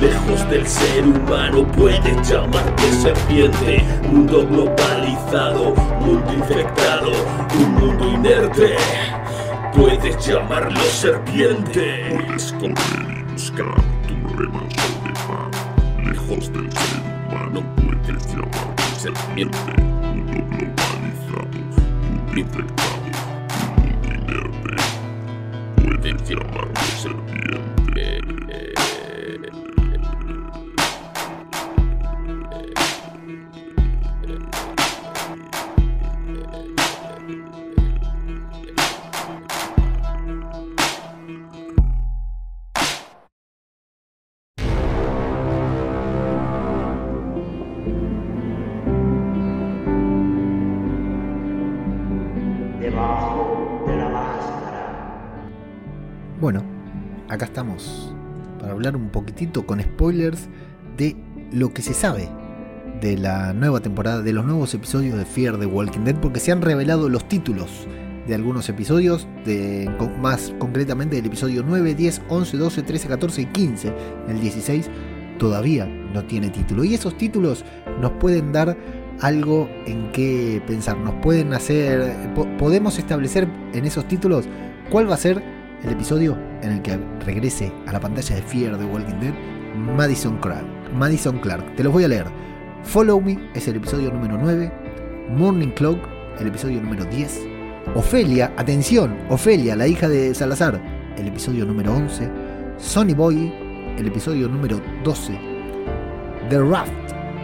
Lejos del ser humano puedes llamarte serpiente. Mundo globalizado, mundo infectado, un mundo inerte. Puedes llamarlo serpiente.
Puedes correr y buscar tu de paz. Lejos del ser humano puedes llamarte serpiente. Mundo globalizado, mundo infectado, un mundo inerte. Puedes llamarlo
un poquitito con spoilers de lo que se sabe de la nueva temporada, de los nuevos episodios de Fear the Walking Dead, porque se han revelado los títulos de algunos episodios, de, más concretamente del episodio 9, 10, 11, 12, 13, 14 y 15. El 16 todavía no tiene título. Y esos títulos nos pueden dar algo en qué pensar. Nos pueden hacer. po- podemos establecer en esos títulos cuál va a ser el episodio en el que regrese a la pantalla de Fear the Walking Dead Madison Clark. Madison Clark. Te los voy a leer. Follow Me es el episodio número 9. Morning Cloak, el episodio número 10. Ofelia, atención, Ofelia, la hija de Salazar, el episodio número 11. Sonny Boy, el episodio número 12. The Raft,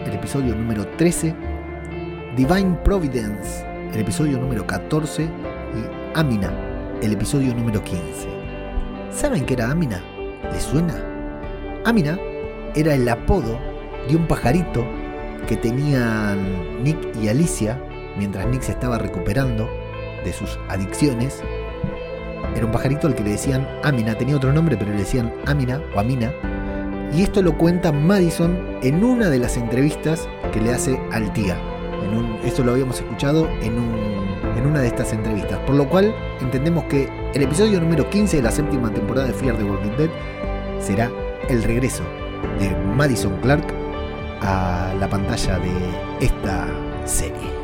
el episodio número 13. Divine Providence, el episodio número 14. Y Amina, el episodio número 15. ¿Saben qué era Amina? ¿Les suena? Amina era el apodo de un pajarito que tenían Nick y Alicia mientras Nick se estaba recuperando de sus adicciones. Era un pajarito al que le decían Amina, tenía otro nombre, pero le decían Amina o Amina. Y esto lo cuenta Madison en una de las entrevistas que le hace al tía. Esto lo habíamos escuchado en, en una de estas entrevistas. Por lo cual entendemos que el episodio número 15 de la séptima temporada de Fear the Walking Dead será el regreso de Madison Clark a la pantalla de esta serie.